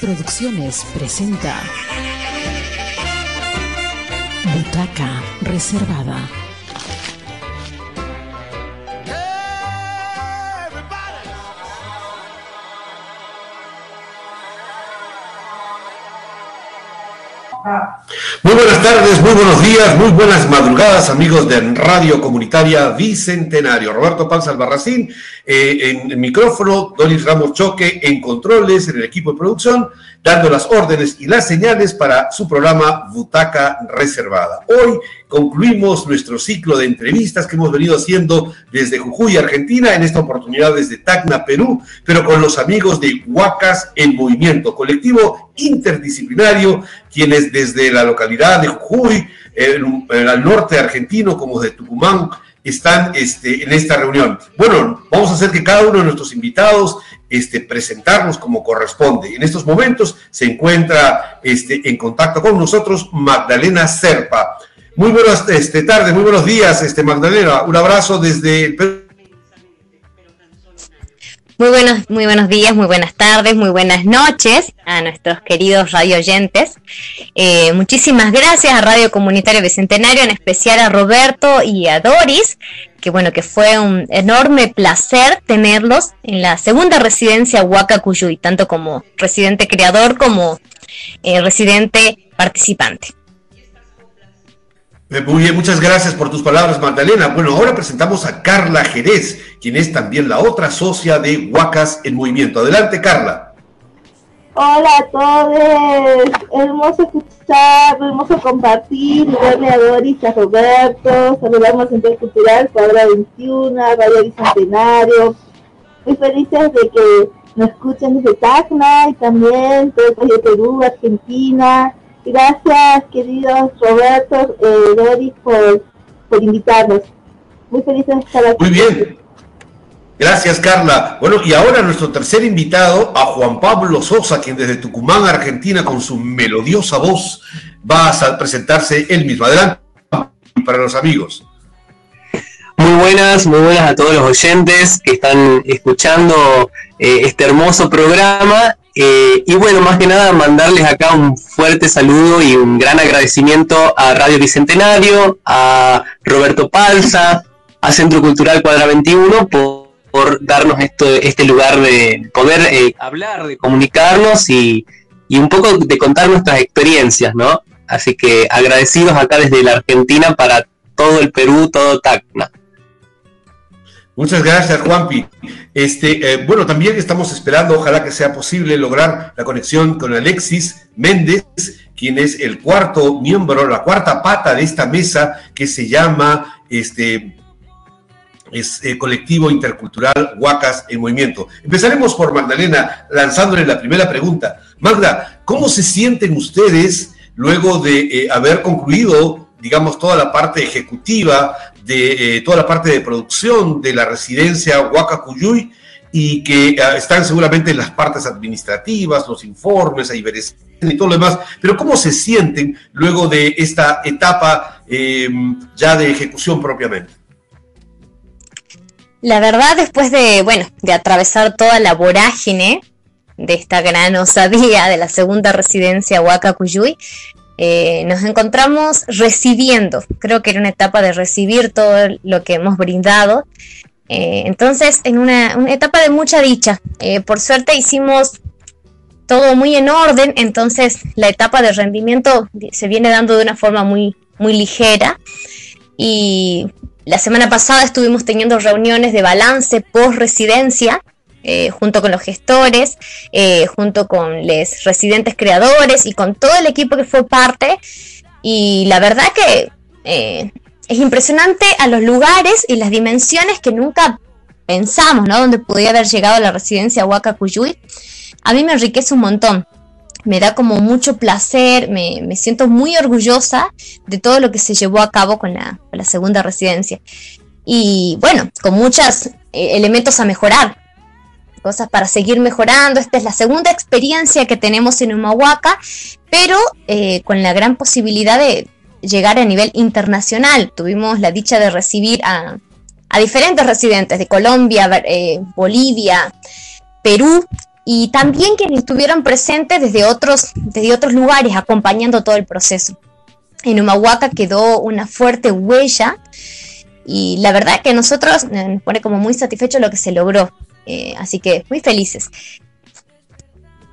Producciones presenta Butaca Reservada. Buenas tardes, muy buenos días, muy buenas madrugadas, amigos de Radio Comunitaria Bicentenario. Roberto Panza Albarracín, eh, en el micrófono, Doris Ramos Choque en controles, en el equipo de producción, dando las órdenes y las señales para su programa Butaca Reservada. Hoy concluimos nuestro ciclo de entrevistas que hemos venido haciendo desde Jujuy, Argentina, en esta oportunidad desde Tacna, Perú, pero con los amigos de Huacas en Movimiento, colectivo interdisciplinario, quienes desde la localidad de Jujuy, al norte argentino como de Tucumán, están este, en esta reunión. Bueno, vamos a hacer que cada uno de nuestros invitados este, presentarnos como corresponde. En estos momentos se encuentra este, en contacto con nosotros Magdalena Serpa. Muy buenas este, tardes, muy buenos días, este, Magdalena. Un abrazo desde Muy buenos, muy buenos días, muy buenas tardes, muy buenas noches a nuestros queridos radio oyentes. Eh, muchísimas gracias a Radio Comunitario Bicentenario, en especial a Roberto y a Doris, que bueno, que fue un enorme placer tenerlos en la segunda residencia Huaca Cuyuy, tanto como residente creador como eh, residente participante. Eh, muy bien, muchas gracias por tus palabras, Magdalena. Bueno, ahora presentamos a Carla Jerez, quien es también la otra socia de Huacas en Movimiento. Adelante, Carla. Hola a todos, hermoso escuchar, hermoso compartir, darle a Doris, a Roberto, saludamos al Centro Cultural, Cuadra 21, Radio Bicentenario, muy felices de que nos escuchen desde Tacna y también desde Perú, Argentina, Gracias, queridos Roberto, eh, Doris, por, por invitarnos. Muy feliz de estar aquí. Muy bien. Gracias, Carla. Bueno, y ahora nuestro tercer invitado, a Juan Pablo Sosa, quien desde Tucumán, Argentina, con su melodiosa voz, va a presentarse él mismo. Adelante para los amigos. Muy buenas, muy buenas a todos los oyentes que están escuchando eh, este hermoso programa eh, y bueno, más que nada mandarles acá un fuerte saludo y un gran agradecimiento a Radio Bicentenario, a Roberto Palza, a Centro Cultural Cuadra 21 por, darnos este lugar de poder eh, hablar, de comunicarnos y, y un poco de contar nuestras experiencias, ¿no? Así que agradecidos acá desde la Argentina para todo el Perú, todo Tacna. Muchas gracias, Juanpi. Este, eh, bueno, también estamos esperando, ojalá que sea posible lograr la conexión con Alexis Méndez, quien es el cuarto miembro, la cuarta pata de esta mesa que se llama este es eh, colectivo intercultural Huacas en Movimiento. Empezaremos por Magdalena, lanzándole la primera pregunta. Magda, ¿cómo se sienten ustedes luego de eh, haber concluido digamos, toda la parte ejecutiva, de eh, toda la parte de producción de la residencia Huacacuyuy y que eh, están seguramente en las partes administrativas, los informes, ahí y todo lo demás, pero ¿cómo se sienten luego de esta etapa em, ya de ejecución propiamente? La verdad, después de, bueno, de atravesar toda la vorágine de esta gran osadía de la segunda residencia Huacacuyuy, eh, nos encontramos recibiendo, creo que era una etapa de recibir todo lo que hemos brindado. Eh, entonces, en una, etapa de mucha dicha, eh, por suerte hicimos todo muy en orden, entonces la etapa de rendimiento se viene dando de una forma muy, muy ligera. Y la semana pasada estuvimos teniendo reuniones de balance post residencia eh, junto con los gestores, eh, junto con los residentes creadores y con todo el equipo que fue parte. Y la verdad que eh, es impresionante a los lugares y las dimensiones que nunca pensamos, ¿no? Donde podía haber llegado la residencia Huaca Cuyuy. A mí me enriquece un montón. Me da como mucho placer, me, siento muy orgullosa de todo lo que se llevó a cabo con la, con la segunda residencia. Y bueno, con muchos elementos a mejorar, cosas para seguir mejorando. Esta es la segunda experiencia que tenemos en Humahuaca, pero eh, con la gran posibilidad de llegar a nivel internacional. Tuvimos la dicha de recibir a, diferentes residentes de Colombia, eh, Bolivia, Perú y también quienes estuvieron presentes desde otros, desde otros lugares acompañando todo el proceso. En Humahuaca quedó una fuerte huella y la verdad que nosotros eh, nos pone como muy satisfecho lo que se logró. Eh, así que muy felices.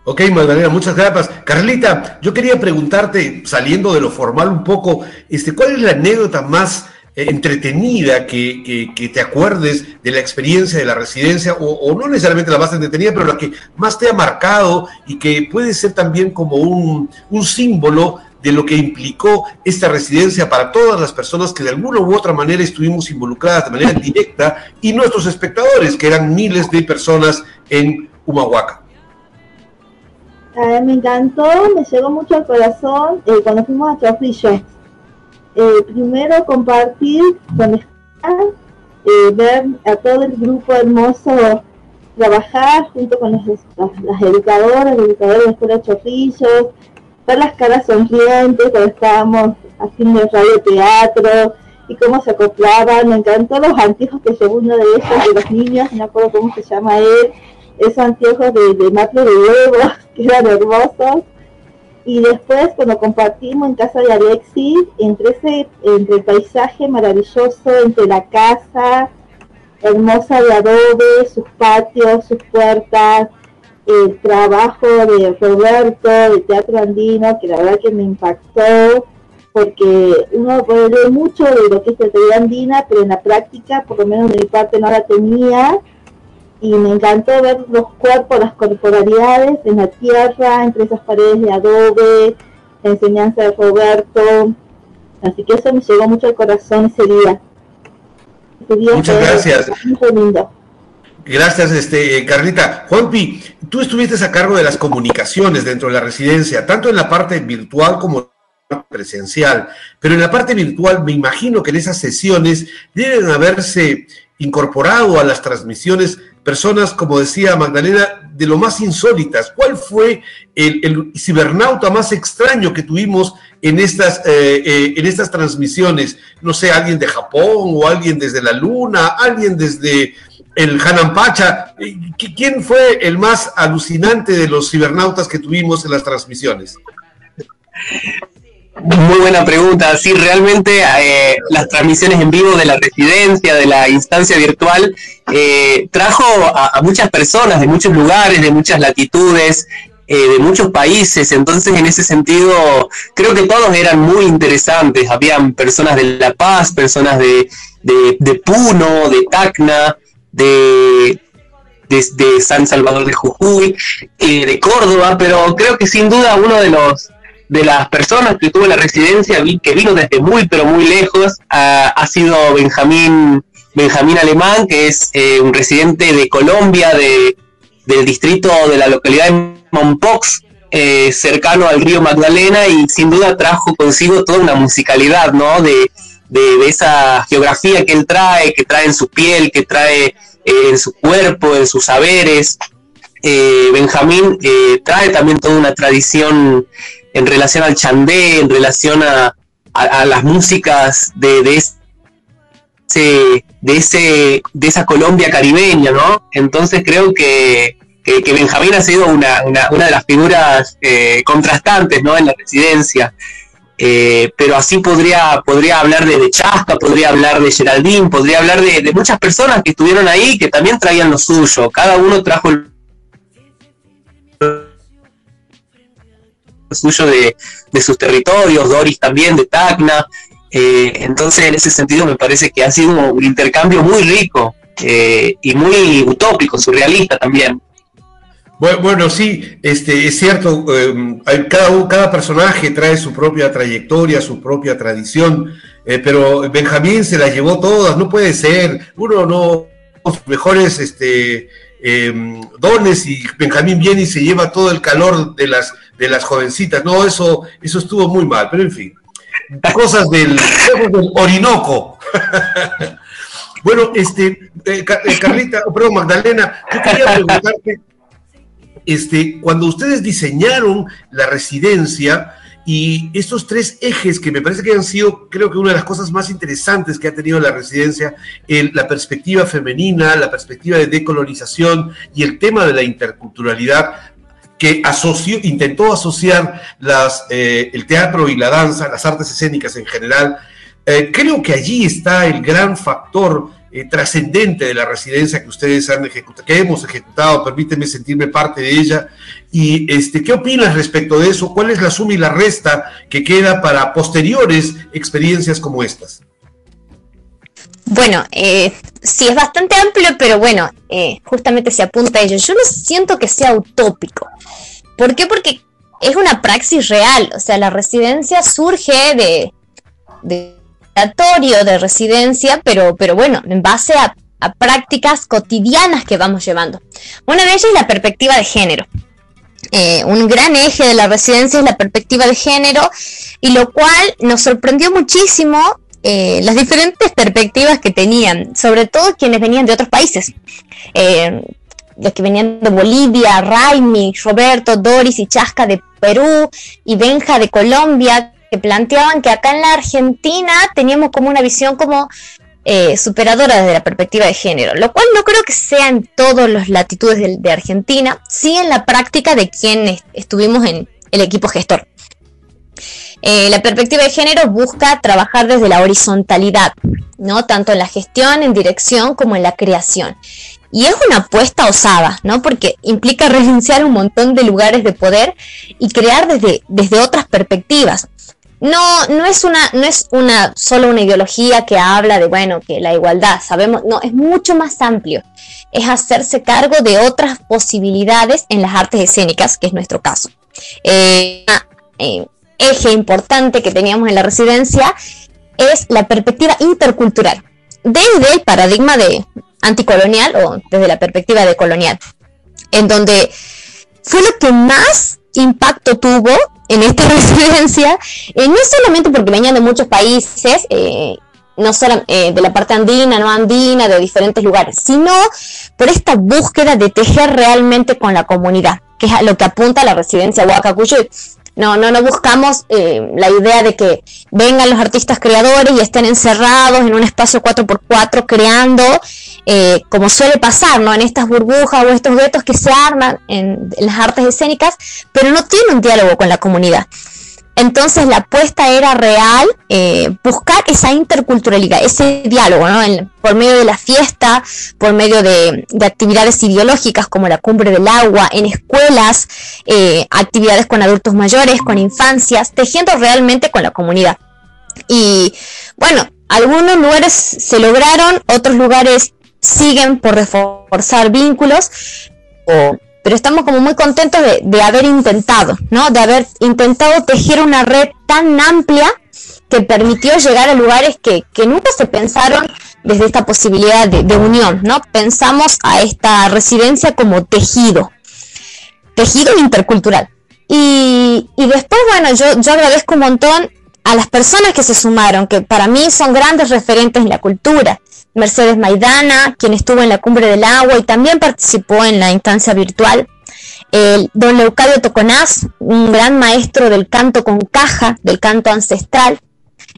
Ok, Magdalena, muchas gracias. Carlita, yo quería preguntarte, saliendo de lo formal un poco, este, ¿cuál es la anécdota más eh, entretenida que, te acuerdes de la experiencia de la residencia, o, no necesariamente la más entretenida, pero la que más te ha marcado y que puede ser también como un, símbolo de lo que implicó esta residencia para todas las personas que de alguna u otra manera estuvimos involucradas de manera directa y nuestros espectadores, que eran miles de personas en Humahuaca. me encantó, me llegó mucho al corazón eh, cuando fuimos a Chofrillo eh, primero compartir con eh, ver a todo el grupo hermoso trabajar junto con las, las, educadoras, los educadores de la Escuela Chorrillos, ver las caras sonrientes cuando estábamos haciendo el radio teatro y cómo se acoplaban. Me encantó los anteojos que llevó uno de ellos, de los niños, no acuerdo cómo se llama él, esos anteojos de, de de huevos, que eran hermosos y después cuando compartimos en casa de Alexis, entre, ese, entre el paisaje maravilloso, entre la casa hermosa de adobe, sus patios, sus puertas, el trabajo de Roberto, de Teatro Andino, que la verdad que me impactó, porque uno puede leer mucho de lo que es teatro andina, pero en la práctica, por lo menos de mi parte, no la tenía, y me encantó ver los cuerpos, las corporalidades en la tierra, entre esas paredes de adobe, la enseñanza de Roberto. Así que eso me llegó mucho al corazón ese día. Muchas gracias. Gracias, este, Carlita. Juanpi, tú estuviste a cargo de las comunicaciones dentro de la residencia, tanto en la parte virtual como presencial, pero en la parte virtual me imagino que en esas sesiones deben haberse incorporado a las transmisiones personas, como decía Magdalena, de lo más insólitas. ¿Cuál fue el, cibernauta más extraño que tuvimos en estas, eh, eh, en estas transmisiones? No sé, alguien de Japón o alguien desde la Luna, alguien desde el Hanampacha. Eh, ¿Quién fue el más alucinante de los cibernautas que tuvimos en las transmisiones? Muy buena pregunta. Sí, realmente eh, las transmisiones en vivo de la residencia, de la instancia virtual, eh, trajo a, muchas personas de muchos lugares, de muchas latitudes, eh, de muchos países. Entonces, en ese sentido, creo que todos eran muy interesantes. Habían personas de La Paz, personas de, de, Puno, de Tacna, de, San Salvador de Jujuy, de Córdoba, pero creo que sin duda uno de los de las personas que tuvo la residencia, que vino desde muy, pero muy lejos, ha, sido Benjamín, Benjamín Alemán, que es eh, un residente de Colombia, de, del distrito de la localidad de Mompox, eh, cercano al río Magdalena, y sin duda trajo consigo toda una musicalidad, ¿no? De, de, esa geografía que él trae, que trae en su piel, que trae eh, en su cuerpo, en sus saberes. Benjamín trae también toda una tradición en relación al chandé, en relación a, las músicas de, de, ese, de, ese, de esa Colombia caribeña, ¿no? Entonces creo que, que, Benjamín ha sido una, de las figuras eh, contrastantes, ¿no? En la residencia. Eh, pero así podría, podría hablar de, de, Chasca, podría hablar de Geraldine, podría hablar de, de, muchas personas que estuvieron ahí que también traían lo suyo. Cada uno trajo el suyo de, sus territorios, Doris también de Tacna. Eh, entonces, en ese sentido, me parece que ha sido un intercambio muy rico eh, y muy utópico, surrealista también. Bueno, sí, este, es cierto, em, cada, cada personaje trae su propia trayectoria, su propia tradición, eh, pero Benjamín se las llevó todas, no puede ser, uno no, los mejores este, em, dones y Benjamín viene y se lleva todo el calor de las de las jovencitas. No, eso, eso estuvo muy mal, pero en fin. Cosas del, Orinoco. bueno, este, eh, eh, Carlita, perdón, Magdalena, yo quería preguntarte, este, cuando ustedes diseñaron la residencia, Y estos tres ejes que me parece que han sido, creo que una de las cosas más interesantes que ha tenido la residencia, la perspectiva femenina, la perspectiva de decolonización y el tema de la interculturalidad, que asoció, intentó asociar las, eh, el teatro y la danza, las artes escénicas en general. Eh, creo que allí está el gran factor eh, trascendente de la residencia que ustedes han ejecutado, que hemos ejecutado, permíteme sentirme parte de ella. Y este, ¿qué opinas respecto de eso? ¿Cuál es la suma y la resta que queda para posteriores experiencias como estas? Bueno, eh, sí es bastante amplio, pero bueno, eh, justamente se apunta a ello. Yo no siento que sea utópico. ¿Por qué? Porque es una praxis real. O sea, la residencia surge de, de de residencia, pero, pero bueno, en base a, prácticas cotidianas que vamos llevando. Una de ellas es la perspectiva de género. Eh, un gran eje de la residencia es la perspectiva de género y lo cual nos sorprendió muchísimo eh, las diferentes perspectivas que tenían, sobre todo quienes venían de otros países. Eh, los que venían de Bolivia, Raimi, Roberto, Doris y Chasca de Perú y Benja de Colombia, planteaban que acá en la Argentina teníamos como una visión como eh, superadora desde la perspectiva de género, lo cual no creo que sea en todas las latitudes de, Argentina, sí en la práctica de quienes estuvimos en el equipo gestor. Eh, la perspectiva de género busca trabajar desde la horizontalidad, ¿no? tanto en la gestión, en dirección como en la creación. Y es una apuesta osada, ¿no? Porque implica renunciar a un montón de lugares de poder y crear desde, desde otras perspectivas no, no es una, no es una solo una ideología que habla de bueno, que la igualdad, sabemos, no, es mucho más amplio. Es hacerse cargo de otras posibilidades en las artes escénicas, que es nuestro caso. Eh, eh, eje importante que teníamos en la residencia es la perspectiva intercultural, desde el paradigma de anticolonial o desde la perspectiva de colonial, en donde fue lo que más impacto tuvo en esta residencia, eh, no solamente porque venían de muchos países, eh, no solo eh, de la parte andina, no andina, de diferentes lugares, sino por esta búsqueda de tejer realmente con la comunidad, que es a lo que apunta la residencia Huacacuyuy. No, no, no buscamos la idea de que vengan los artistas creadores y estén encerrados en un espacio 4x4 creando eh, como suele pasar, ¿no? En estas burbujas o estos duetos que se arman en, las artes escénicas, pero no tiene un diálogo con la comunidad. Entonces la apuesta era real, eh, buscar esa interculturalidad, ese diálogo, ¿no? por medio de la fiesta, por medio de, actividades ideológicas como la cumbre del agua, en escuelas, eh, actividades con adultos mayores, con infancias, tejiendo realmente con la comunidad. Y bueno, algunos lugares se lograron, otros lugares siguen por reforzar vínculos, pero estamos como muy contentos de, haber intentado, ¿no? De haber intentado tejer una red tan amplia que permitió llegar a lugares que, nunca se pensaron desde esta posibilidad de, unión, ¿no? Pensamos a esta residencia como tejido, tejido intercultural. Y, después, bueno, yo, yo agradezco un montón a las personas que se sumaron, que para mí son grandes referentes en la cultura. Mercedes Maidana, quien estuvo en la Cumbre del Agua y también participó en la instancia virtual. El don Leucadio Toconaz, un gran maestro del canto con caja, del canto ancestral.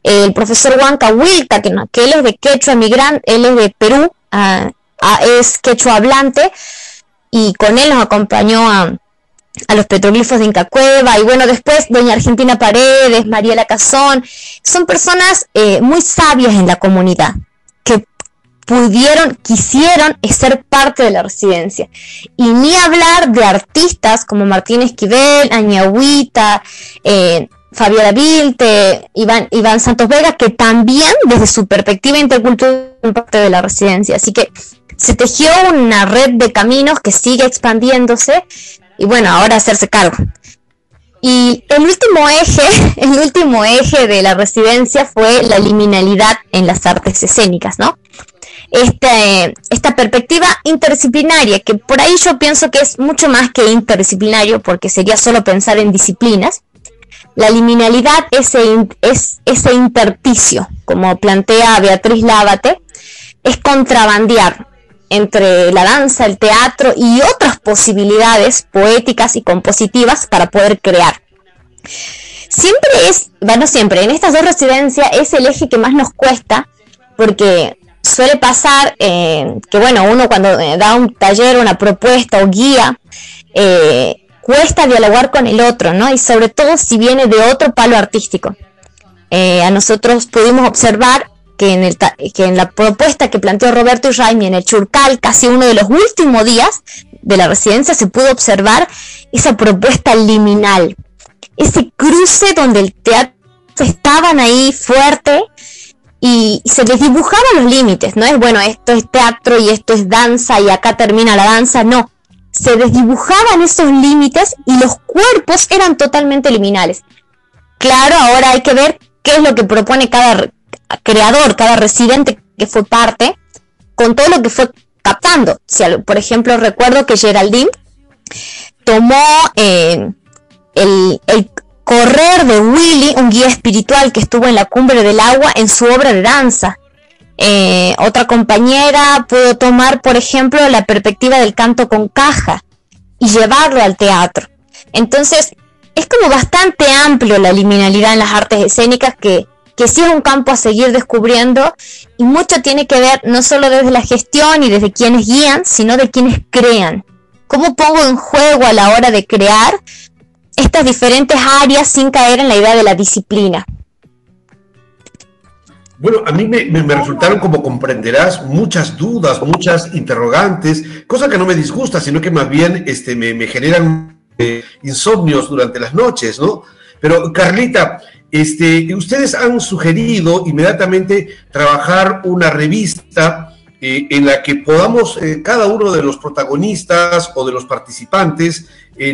El profesor Huanca Wilta, que, él es de quechua migrante, él es de Perú, ah, ah, es quechua hablante, y con él nos acompañó a, los petroglifos de Inca Cueva, y bueno, después doña Argentina Paredes, Mariela Cazón, son personas eh, muy sabias en la comunidad, pudieron, quisieron ser parte de la residencia. Y ni hablar de artistas como Martín Esquivel, Añahuita, eh, Fabiola Vilte, Iván, Iván Santos Vega, que también desde su perspectiva intercultural son parte de la residencia. Así que se tejió una red de caminos que sigue expandiéndose y bueno, ahora hacerse cargo. Y el último eje, el último eje de la residencia fue la liminalidad en las artes escénicas, ¿no? este, esta perspectiva interdisciplinaria, que por ahí yo pienso que es mucho más que interdisciplinario, porque sería solo pensar en disciplinas. La liminalidad ese, es ese interticio, como plantea Beatriz Lávate, es contrabandear entre la danza, el teatro y otras posibilidades poéticas y compositivas para poder crear. siempre es, bueno, siempre, en estas dos residencias es el eje que más nos cuesta, porque suele pasar eh, que, bueno, uno cuando eh, da un taller, una propuesta o guía, eh, cuesta dialogar con el otro, ¿no? Y sobre todo si viene de otro palo artístico. a nosotros pudimos observar que en, el, que en la propuesta que planteó Roberto Raimi en el Churcal, casi uno de los últimos días de la residencia, se pudo observar esa propuesta liminal, ese cruce donde el teatro estaban ahí fuerte y, se les dibujaban los límites, no es bueno, esto es teatro y esto es danza y acá termina la danza, no, se desdibujaban esos límites y los cuerpos eran totalmente liminales. Claro, ahora hay que ver qué es lo que propone cada creador, cada residente que fue parte, con todo lo que fue captando. Por ejemplo, recuerdo que Geraldine tomó eh, el, correr de Willy, un guía espiritual que estuvo en la cumbre del agua, en su obra de danza. Eh, otra compañera pudo tomar, por ejemplo, la perspectiva del canto con caja y llevarlo al teatro. Entonces, es como bastante amplio la liminalidad en las artes escénicas que, que sí es un campo a seguir descubriendo y mucho tiene que ver no solo desde la gestión y desde quienes guían, sino de quienes crean. ¿Cómo pongo en juego a la hora de crear estas diferentes áreas sin caer en la idea de la disciplina. Bueno, a mí me, resultaron, como comprenderás, muchas dudas, muchas interrogantes, cosa que no me disgusta, sino que más bien este, me, generan eh, insomnios durante las noches, ¿no? Pero Carlita, este, ustedes han sugerido inmediatamente trabajar una revista eh, en la que podamos eh, cada uno de los protagonistas o de los participantes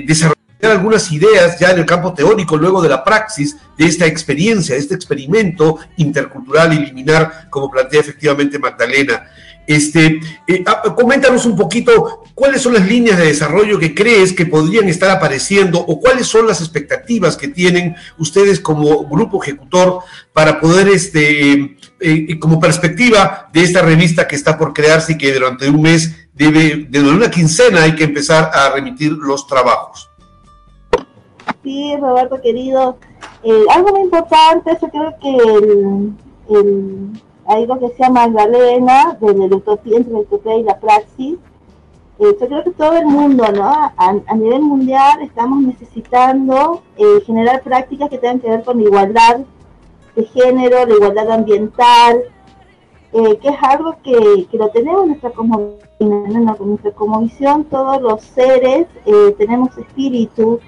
desarrollar algunas ideas ya en el campo teórico, luego de la praxis de esta experiencia, de este experimento intercultural y liminar, como plantea efectivamente Magdalena. Este, eh, ah, coméntanos un poquito cuáles son las líneas de desarrollo que crees que podrían estar apareciendo o cuáles son las expectativas que tienen ustedes como grupo ejecutor para poder, este, eh, eh, como perspectiva de esta revista que está por crearse y que durante un mes debe, de una quincena hay que empezar a remitir los trabajos. Sí, Roberto querido. Algo muy importante, yo creo que el, algo que sea Magdalena, de la utopía, entre la utopía y la praxis, eh, yo creo que todo el mundo, ¿no? A, nivel mundial estamos necesitando eh, generar prácticas que tengan que ver con igualdad de género, la igualdad ambiental, que es algo que, que, lo tenemos en nuestra como, en nuestra como visión, todos los seres tenemos espíritu,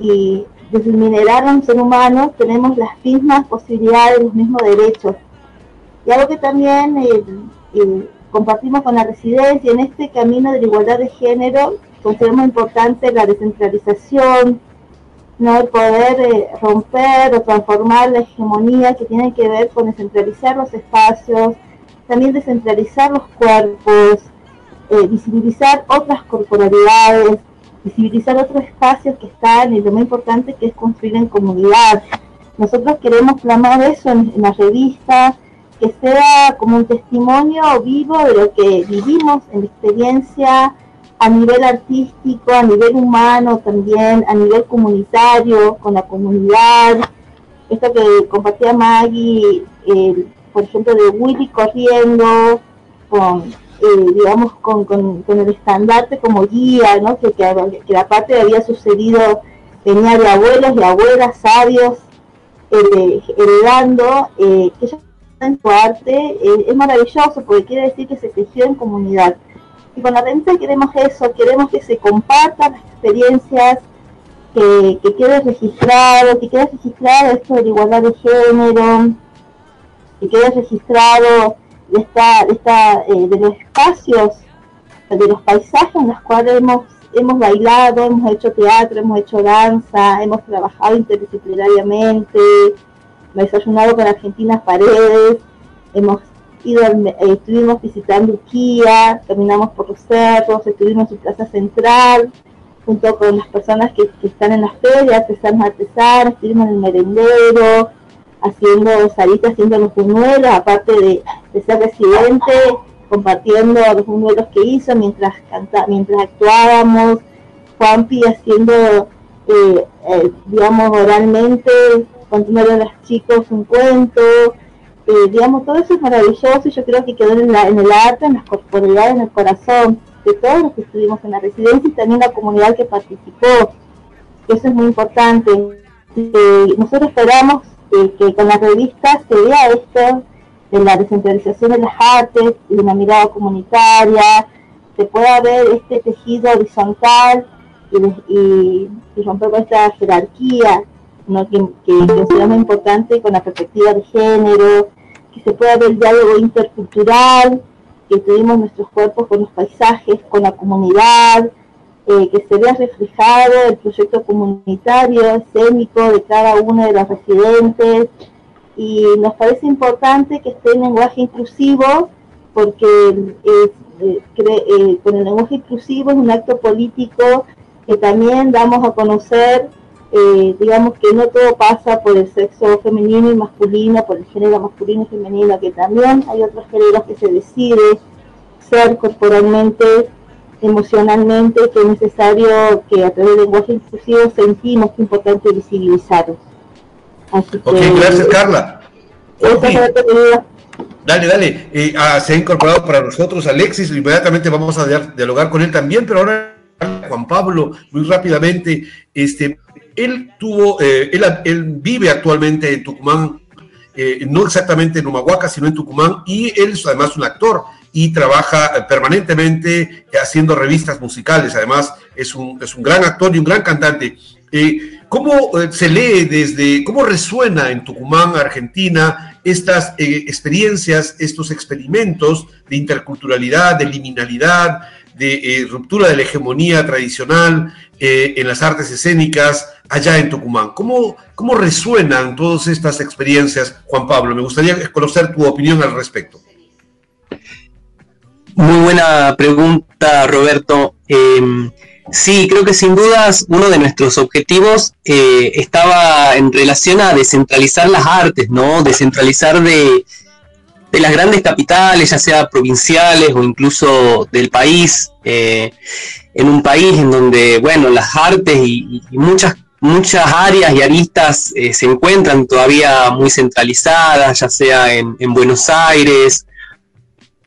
y desde el mineral a un ser humano tenemos las mismas posibilidades, los mismos derechos. Y algo que también eh, eh, compartimos con la residencia en este camino de la igualdad de género, consideramos importante la descentralización, no el poder eh, romper o transformar la hegemonía que tiene que ver con descentralizar los espacios, también descentralizar los cuerpos, visibilizar otras corporalidades, visibilizar otros espacios que están y lo más importante que es construir en comunidad. Nosotros queremos plasmar eso en, la revista, que sea como un testimonio vivo de lo que vivimos en la experiencia a nivel artístico, a nivel humano también, a nivel comunitario, con la comunidad. Esto que compartía Maggie, por ejemplo, de Willy corriendo, con eh, digamos, con, el estandarte como guía, ¿no? Que, la parte había sucedido, venía de abuelos y abuelas sabios, eh, heredando, eh, que en su arte, eh, es maravilloso porque quiere decir que se tejió en comunidad. Y con la revista queremos eso, queremos que se compartan las experiencias, que, que quede registrado, que quede registrado esto de la igualdad de género, que quede registrado de, esta, de, esta, eh, de los espacios, de los paisajes en los cuales hemos, hemos bailado, hemos hecho teatro, hemos hecho danza, hemos trabajado interdisciplinariamente, desayunado con Argentinas Paredes, hemos ido, eh, estuvimos visitando Uquía, caminamos por los cerros, estuvimos en su plaza central, junto con las personas que, están en las ferias, artesanos artesanos, estuvimos en el merendero, haciendo salitas, haciendo los buñuelos, aparte de, ser residente, compartiendo los buñuelos que hizo mientras canta, mientras actuábamos, Juanpi haciendo, eh, eh, digamos, oralmente, contándole a los chicos un cuento, eh, digamos, todo eso es maravilloso y yo creo que quedó en, en el arte, en la corporalidad, en el corazón de todos los que estuvimos en la residencia y también la comunidad que participó. Eso es muy importante. Eh, nosotros esperamos que con las revistas se vea esto de la descentralización de las artes y de una mirada comunitaria, se pueda ver este tejido horizontal y, romper con esta jerarquía que, que, muy importante con la perspectiva de género, que se pueda ver diálogo intercultural, que tuvimos nuestros cuerpos con los paisajes, con la comunidad, eh, que se vea reflejado el proyecto comunitario, escénico de cada uno de los residentes. Y nos parece importante que esté en lenguaje inclusivo, porque eh, eh, con el lenguaje inclusivo es un acto político que también damos a conocer, digamos que no todo pasa por el sexo femenino y masculino, por el género masculino y femenino, que también hay otros géneros que se decide ser corporalmente emocionalmente que es necesario que a través del lenguaje inclusivo sentimos que es importante visibilizarlo. Así ok, gracias Carla. Dale, dale. Eh, ah, se ha incorporado para nosotros Alexis, inmediatamente vamos a dialogar con él también, pero ahora Juan Pablo, muy rápidamente, este, él tuvo, eh, él, vive actualmente en Tucumán, eh, no exactamente en Humahuaca, sino en Tucumán, y él es además un actor y trabaja permanentemente haciendo revistas musicales. Además, es un, es un gran actor y un gran cantante. Eh, ¿Cómo eh, se lee desde, cómo resuena en Tucumán, Argentina, estas eh, experiencias, estos experimentos de interculturalidad, de liminalidad, de ruptura de la hegemonía tradicional en las artes escénicas allá en Tucumán? ¿Cómo, ¿Cómo resuenan todas estas experiencias, Juan Pablo? Me gustaría conocer tu opinión al respecto. Muy buena pregunta, Roberto. Em, sí, creo que sin dudas uno de nuestros objetivos eh, estaba en relación a descentralizar las artes, ¿no? Descentralizar de, las grandes capitales, ya sea provinciales o incluso del país, eh, en un país en donde, bueno, las artes y, muchas muchas áreas y aristas eh, se encuentran todavía muy centralizadas, ya sea en, en Buenos Aires,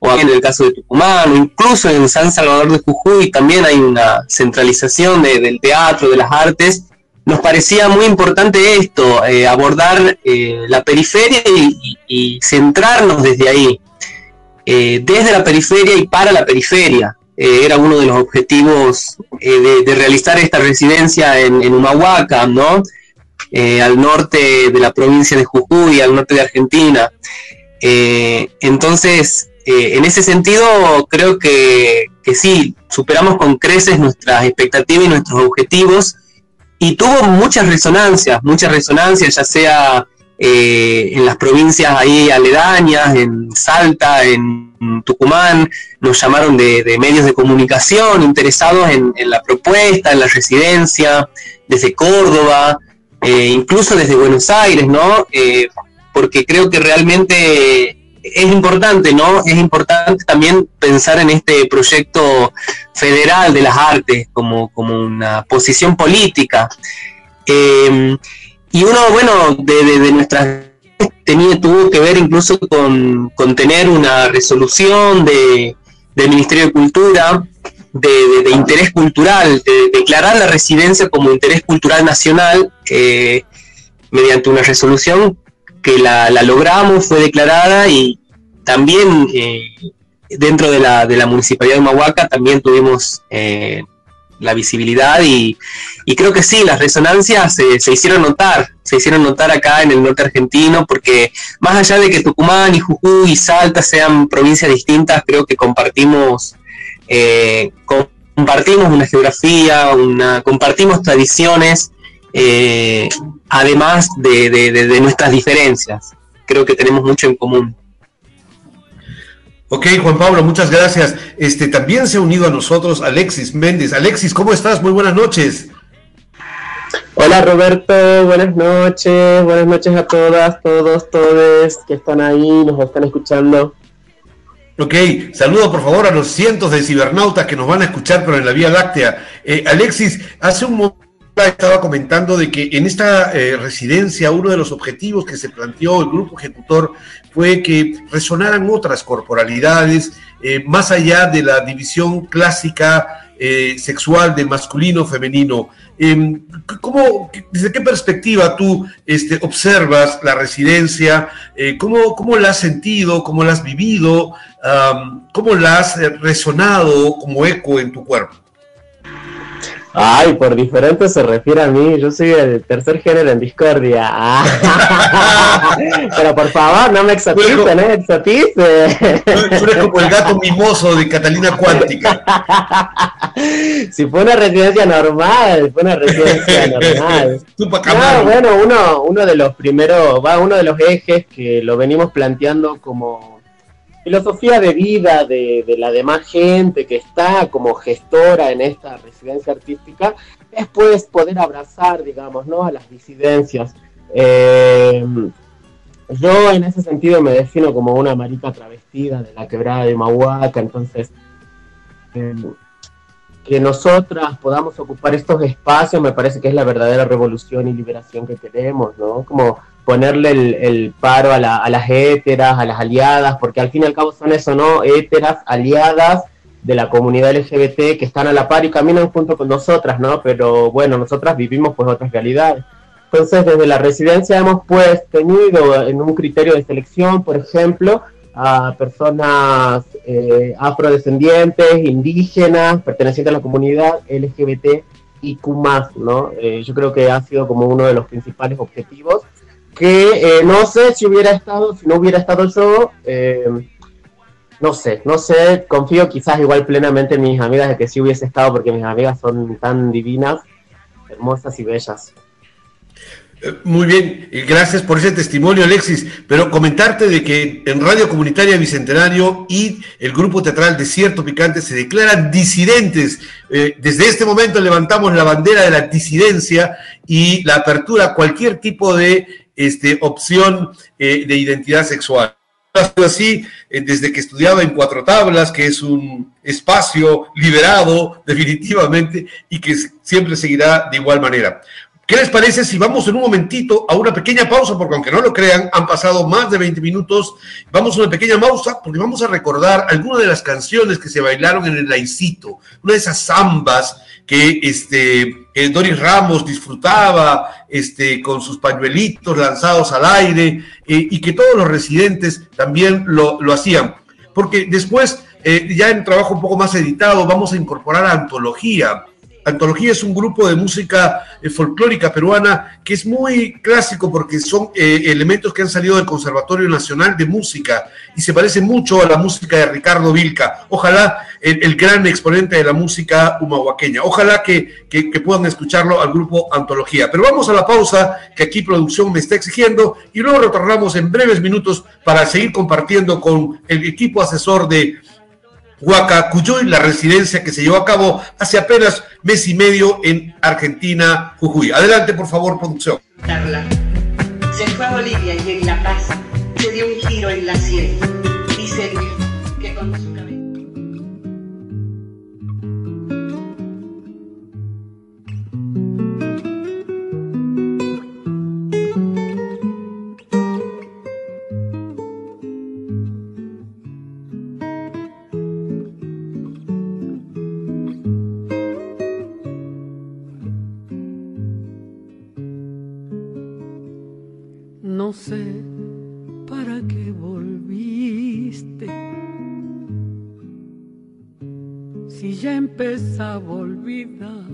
o en el caso de Tucumán, o incluso en San Salvador de Jujuy también hay una centralización del teatro, de las artes. Nos parecía muy importante esto, eh, abordar eh, la periferia y, centrarnos desde ahí, eh, desde la periferia y para la periferia. Era uno de los objetivos de, realizar esta residencia en, en Humahuaca, ¿no? al norte de la provincia de Jujuy, al norte de Argentina. entonces, eh, en ese sentido, creo que, sí, superamos con creces nuestras expectativas y nuestros objetivos y tuvo muchas resonancias, muchas resonancias, ya sea eh, en las provincias ahí aledañas, en Salta, en Tucumán, nos llamaron de, medios de comunicación interesados en, la propuesta, en la residencia, desde Córdoba, eh, incluso desde Buenos Aires, ¿no? porque creo que realmente es importante, ¿no? Es importante también pensar en este proyecto federal de las artes como, como una posición política. Em, y uno, bueno, de, nuestras tenía, tuvo que ver incluso con, tener una resolución de, del Ministerio de Cultura de, interés cultural, de declarar la residencia como interés cultural nacional mediante una resolución que la, logramos, fue declarada y también eh, dentro de la, de la municipalidad de Mahuaca también tuvimos eh, la visibilidad y, creo que sí, las resonancias se, hicieron notar, se hicieron notar acá en el norte argentino, porque más allá de que Tucumán y Jujuy y Salta sean provincias distintas, creo que compartimos, eh, compartimos una geografía, una, compartimos tradiciones, además de, nuestras diferencias. Creo que tenemos mucho en común. Ok, Juan Pablo, muchas gracias. Este también se ha unido a nosotros Alexis Méndez. Alexis, ¿cómo estás? Muy buenas noches. Hola Roberto, buenas noches, buenas noches a todas, todos, todes que están ahí, nos están escuchando. Ok, saludo por favor a los cientos de cibernautas que nos van a escuchar pero en la Vía Láctea. Eh, Alexis, hace un estaba comentando de que en esta eh, residencia uno de los objetivos que se planteó el grupo ejecutor fue que resonaran otras corporalidades eh, más allá de la división clásica eh, sexual de masculino femenino. Em, ¿cómo, ¿Desde qué perspectiva tú este, observas la residencia? ¿cómo, ¿Cómo la has sentido? ¿Cómo la has vivido? ¿Cómo la has resonado como eco en tu cuerpo? Ay, por diferente se refiere a mí. Yo soy el tercer género en discordia. Pero por favor, no me exoticen, ¿eh? Exotice. Tú eres como el gato mimoso de Catalina Cuántica. Si fue una residencia normal, fue una residencia normal. No, bueno, uno, uno de los primeros, va, uno de los ejes que lo venimos planteando como filosofía de vida de, la demás gente que está como gestora en esta residencia artística es pues poder abrazar, digamos, ¿no? a las disidencias. Eh, yo en ese sentido me defino como una marica travestida de la quebrada de Mahuaca, entonces eh, que nosotras podamos ocupar estos espacios me parece que es la verdadera revolución y liberación que queremos, ¿no? Como ponerle el, paro a, las héteras, a las aliadas, porque al fin y al cabo son eso, ¿no? Héteras, aliadas de la comunidad LGBT que están a la par y caminan junto con nosotras, ¿no? Pero bueno, nosotras vivimos pues otras realidades. Entonces, desde la residencia hemos pues tenido en un criterio de selección, por ejemplo, a personas eh, afrodescendientes, indígenas, pertenecientes a la comunidad LGBT y Q+, ¿no? Eh, yo creo que ha sido como uno de los principales objetivos que eh, no sé si hubiera estado, si no hubiera estado yo, eh, no sé, no sé, confío quizás igual plenamente en mis amigas de que sí hubiese estado porque mis amigas son tan divinas, hermosas y bellas. Eh, muy bien, gracias por ese testimonio, Alexis. Pero comentarte de que en Radio Comunitaria Bicentenario y el Grupo Teatral Desierto Picante se declaran disidentes. desde este momento levantamos la bandera de la disidencia y la apertura a cualquier tipo de este, opción eh, de identidad sexual. Así, eh, desde que estudiaba en Cuatro Tablas, que es un espacio liberado definitivamente y que siempre seguirá de igual manera. ¿Qué les parece si vamos en un momentito a una pequeña pausa? Porque aunque no lo crean, han pasado más de 20 minutos. Vamos a una pequeña pausa porque vamos a recordar algunas de las canciones que se bailaron en el Laicito, una de esas zambas que este, Doris Ramos disfrutaba este, con sus pañuelitos lanzados al aire eh, y que todos los residentes también lo, hacían. Porque después, eh, ya en trabajo un poco más editado, vamos a incorporar antología Antología es un grupo de música eh, folclórica peruana que es muy clásico porque son eh, elementos que han salido del Conservatorio Nacional de Música y se parece mucho a la música de Ricardo Vilca. Ojalá el, gran exponente de la música humahuaqueña. Ojalá que, puedan escucharlo al grupo Antología. Pero vamos a la pausa que aquí producción me está exigiendo y luego retornamos en breves minutos para seguir compartiendo con el equipo asesor de Huaca Cuyuy, la residencia que se llevó a cabo hace apenas mes y medio en Argentina, Jujuy. Adelante, por favor, producción. Se fue a Bolivia y en La Paz se dio un giro en la sien. Dice que empezaba a olvidar.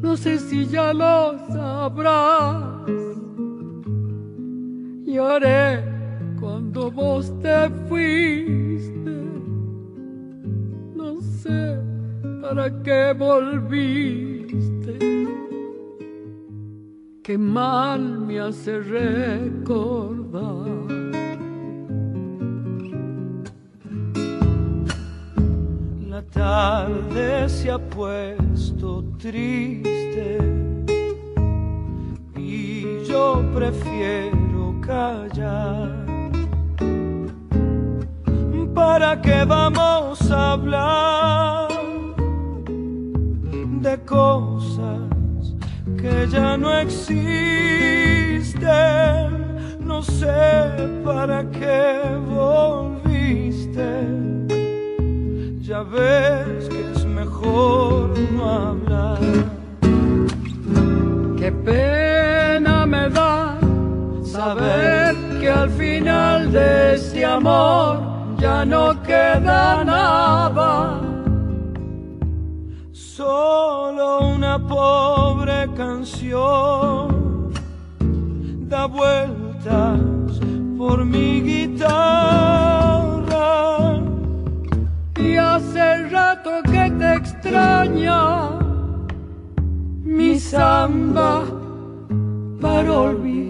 No sé si ya lo sabrás. Lloré cuando vos te fuiste. No sé para qué volviste. Qué mal me hace recordar. tarde se ha puesto triste y yo prefiero callar. ¿Para qué vamos a hablar de cosas que ya no existen. No sé para qué volviste. Ya ves que es mejor no hablar. Qué pena me da saber que al final de este amor ya no queda nada Solo una pobre canción da vueltas por mi guitarra. Y hace rato que te extraña mi samba para olvidar.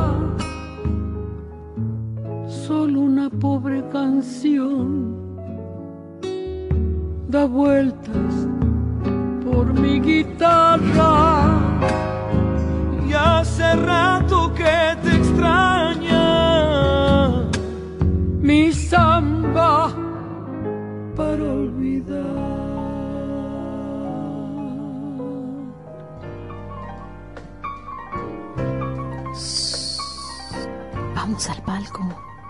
pobre canción da vueltas por mi guitarra y hace rato que te extraña mi samba para olvidar. Vamos al palco.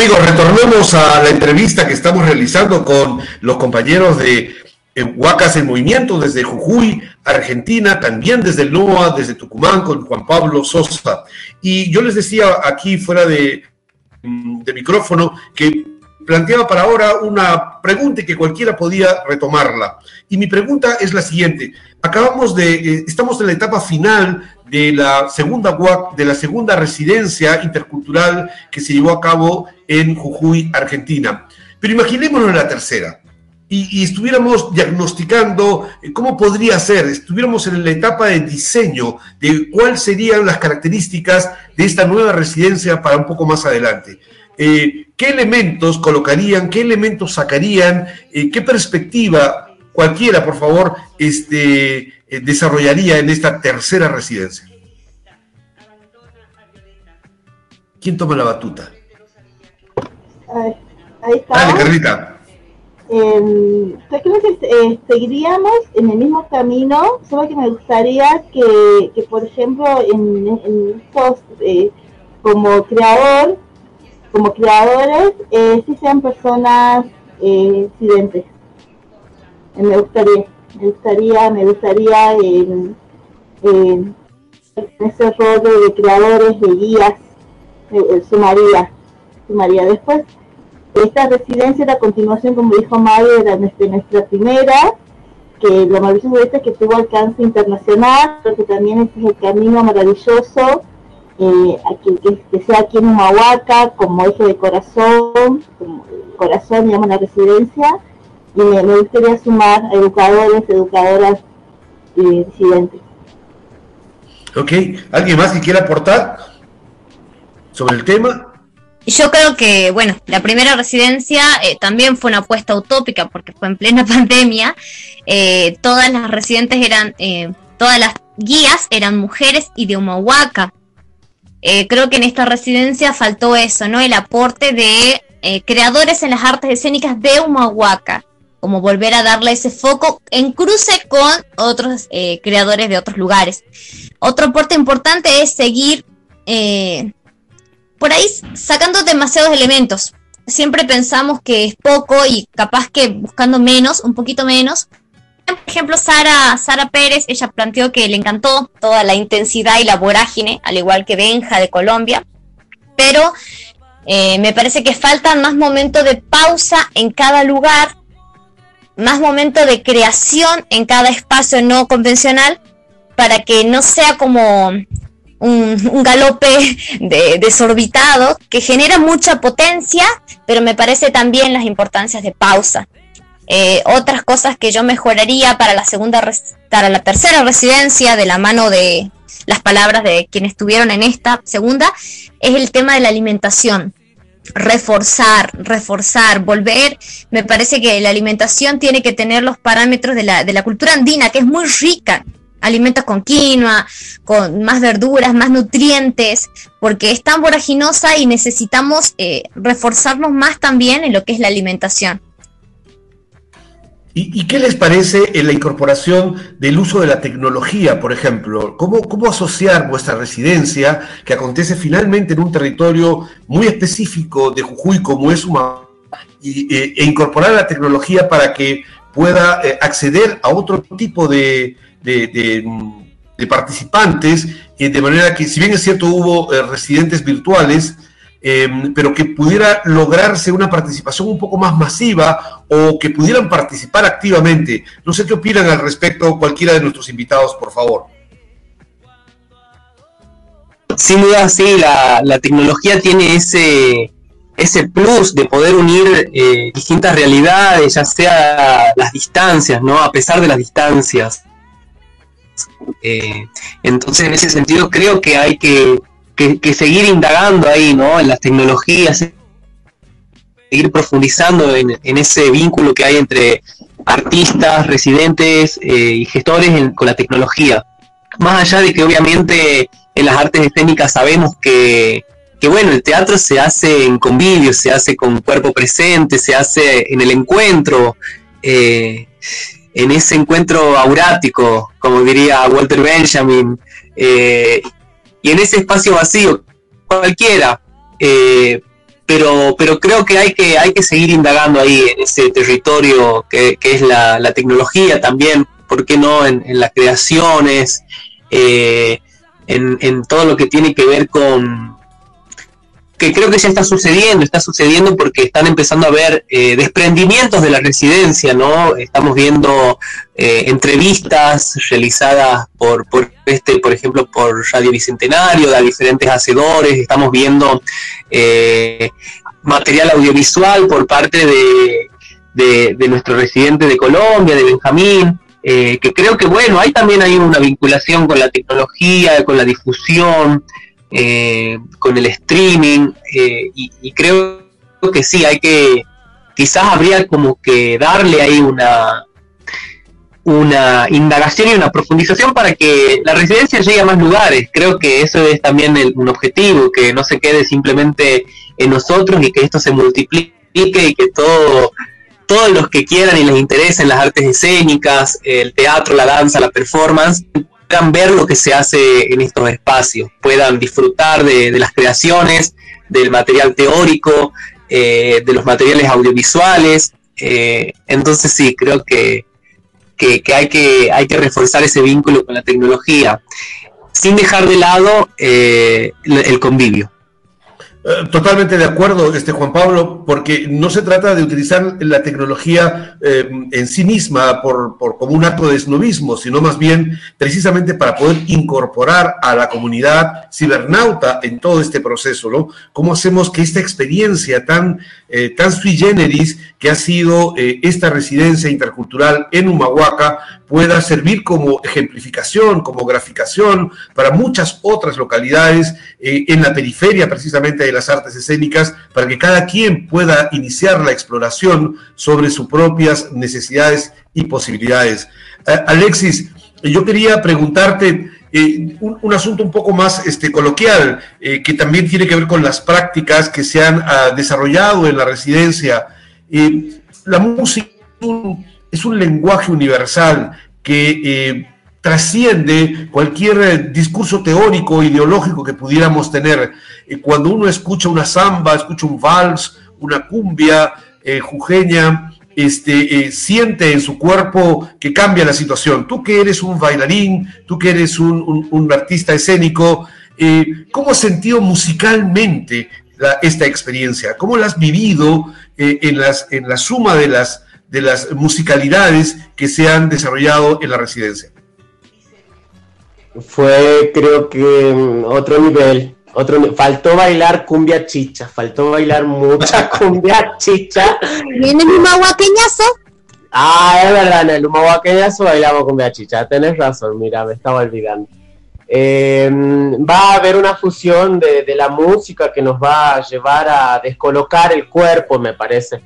Amigos, retornamos a la entrevista que estamos realizando con los compañeros de eh, Huacas en Movimiento desde Jujuy, Argentina, también desde el NOA, desde Tucumán, con Juan Pablo Sosa. Y yo les decía aquí fuera de, mm, micrófono que planteaba para ahora una pregunta y que cualquiera podía retomarla. Y mi pregunta es la siguiente. Acabamos de, eh, estamos en la etapa final de la segunda de la segunda residencia intercultural que se llevó a cabo en Jujuy, Argentina. Pero imaginémonos la tercera. Y, estuviéramos diagnosticando eh, cómo podría ser, estuviéramos en la etapa de diseño de cuáles serían las características de esta nueva residencia para un poco más adelante. eh, ¿qué elementos colocarían, qué elementos sacarían, eh, qué perspectiva cualquiera, por favor, este, desarrollaría en esta tercera residencia? ¿Quién toma la batuta? Ahí está. Dale, Carlita. Eh, yo creo que eh, seguiríamos en el mismo camino, solo que me gustaría que, que por ejemplo, en, en estos, eh, como creador, como creadores, eh, sí sean personas eh, eh, me gustaría, me gustaría, me gustaría en, ese rol de creadores, de guías, sumaría, sumaría después. Esta residencia, la continuación, como dijo Mario, era nuestra, nuestra primera, que lo maravilloso de es que tuvo alcance internacional, pero que también este es el camino maravilloso, eh, que, sea aquí en Humahuaca, como eje de corazón, corazón, digamos, la residencia, y me, gustaría sumar a educadores, educadoras y residentes. Ok, ¿alguien más que quiera aportar sobre el tema? yo creo que, bueno, la primera residencia eh, también fue una apuesta utópica porque fue en plena pandemia. Eh, todas las residentes eran, eh, todas las guías eran mujeres y de Humahuaca. creo que en esta residencia faltó eso, ¿no? El aporte de creadores en las artes escénicas de Humahuaca. Como volver a darle ese foco en cruce con otros creadores de otros lugares. Otro aporte importante es seguir por ahí sacando demasiados elementos. Siempre pensamos que es poco y capaz que buscando menos, un poquito menos. Por ejemplo, Sara, Sara Pérez, ella planteó que le encantó toda la intensidad y la vorágine, al igual que Benja de Colombia, pero eh, me parece que faltan más momentos de pausa en cada lugar, más momentos de creación en cada espacio no convencional, para que no sea como un, galope desorbitado que genera mucha potencia, pero me parece también las importancias de pausa. Eh, otras cosas que yo mejoraría para la segunda, para la tercera residencia, de la mano de las palabras de quienes estuvieron en esta segunda, es el tema de la alimentación. Reforzar, reforzar, volver. Me parece que la alimentación tiene que tener los parámetros de la, de la cultura andina, que es muy rica alimentos con quinoa, con más verduras, más nutrientes, porque es tan voraginosa y necesitamos eh, reforzarnos más también en lo que es la alimentación. ¿Y, qué les parece en la incorporación del uso de la tecnología, por ejemplo? ¿Cómo, asociar vuestra residencia, que acontece finalmente en un territorio muy específico de Jujuy como es Uma, e, e, incorporar la tecnología para que pueda eh, acceder a otro tipo de, de, participantes, eh, de manera que, si bien es cierto, hubo eh, residentes virtuales, em, pero que pudiera lograrse una participación un poco más masiva o que pudieran participar activamente. No sé qué opinan al respecto cualquiera de nuestros invitados, por favor. Sin duda, sí, la, la tecnología tiene ese, ese plus de poder unir eh, distintas realidades, ya sea las distancias, ¿no? A pesar de las distancias. Eh, entonces, en ese sentido, creo que hay que, seguir indagando ahí, ¿no? En las tecnologías, seguir profundizando en, ese vínculo que hay entre artistas, residentes eh, y gestores con la tecnología. Más allá de que obviamente en las artes escénicas sabemos que, bueno, el teatro se hace en convivio, se hace con cuerpo presente, se hace en el encuentro. Eh, en ese encuentro aurático, como diría Walter Benjamin, eh, y en ese espacio vacío, cualquiera. Eh, pero, pero creo que hay, que hay que seguir indagando ahí en ese territorio que, es la, tecnología también, ¿por qué no? En, las creaciones, eh, en, en todo lo que tiene que ver con, que creo que ya está sucediendo, está sucediendo porque están empezando a haber eh, desprendimientos de la residencia, ¿no? Estamos viendo eh, entrevistas realizadas por, por, este, por ejemplo, por Radio Bicentenario, de diferentes hacedores, estamos viendo eh, material audiovisual por parte de, de, nuestro residente de Colombia, de Benjamín, que creo que, bueno, ahí también hay una vinculación con la tecnología, con la difusión, eh, con el streaming, eh, y, creo que sí, hay que, quizás habría como que darle ahí una, una indagación y una profundización para que la residencia llegue a más lugares. Creo que eso es también un objetivo, que no se quede simplemente en nosotros y que esto se multiplique y que todo, todos los que quieran y les interesen las artes escénicas, el teatro, la danza, la performance, puedan ver lo que se hace en estos espacios, puedan disfrutar de, las creaciones, del material teórico, eh, de los materiales audiovisuales. Eh, entonces sí, creo que, hay que hay que reforzar ese vínculo con la tecnología, sin dejar de lado eh, el convivio. Eh, totalmente de acuerdo, este Juan Pablo, porque no se trata de utilizar la tecnología eh, en sí misma por, como un acto de snobismo, sino más bien precisamente para poder incorporar a la comunidad cibernauta en todo este proceso, ¿no? ¿Cómo hacemos que esta experiencia tan, eh, tan sui generis que ha sido esta residencia intercultural en Humahuaca pueda servir como ejemplificación, como graficación para muchas otras localidades en la periferia precisamente de las artes escénicas para que cada quien pueda iniciar la exploración sobre sus propias necesidades y posibilidades. Eh, Alexis, yo quería preguntarte eh, un, asunto un poco más este, coloquial, eh, que también tiene que ver con las prácticas que se han ah, desarrollado en la residencia. la música es un lenguaje universal que trasciende cualquier eh, discurso teórico, ideológico que pudiéramos tener. Eh, cuando uno escucha una samba, escucha un vals, una cumbia eh, jujeña, este, siente en su cuerpo que cambia la situación. Tú que eres un bailarín, tú que eres un, artista escénico, ¿cómo has sentido musicalmente esta experiencia? ¿Cómo la has vivido en la suma de las, de las musicalidades que se han desarrollado en la residencia? fue creo que mm, otro nivel. Otro, faltó bailar cumbia chicha, faltó bailar mucha cumbia chicha. ¿Viene el humahuaqueñazo? Ah, es verdad, en el humahuaqueñazo bailamos cumbia chicha, tenés razón, mira, me estaba olvidando. Em, va a haber una fusión de, la música que nos va a llevar a descolocar el cuerpo, me parece.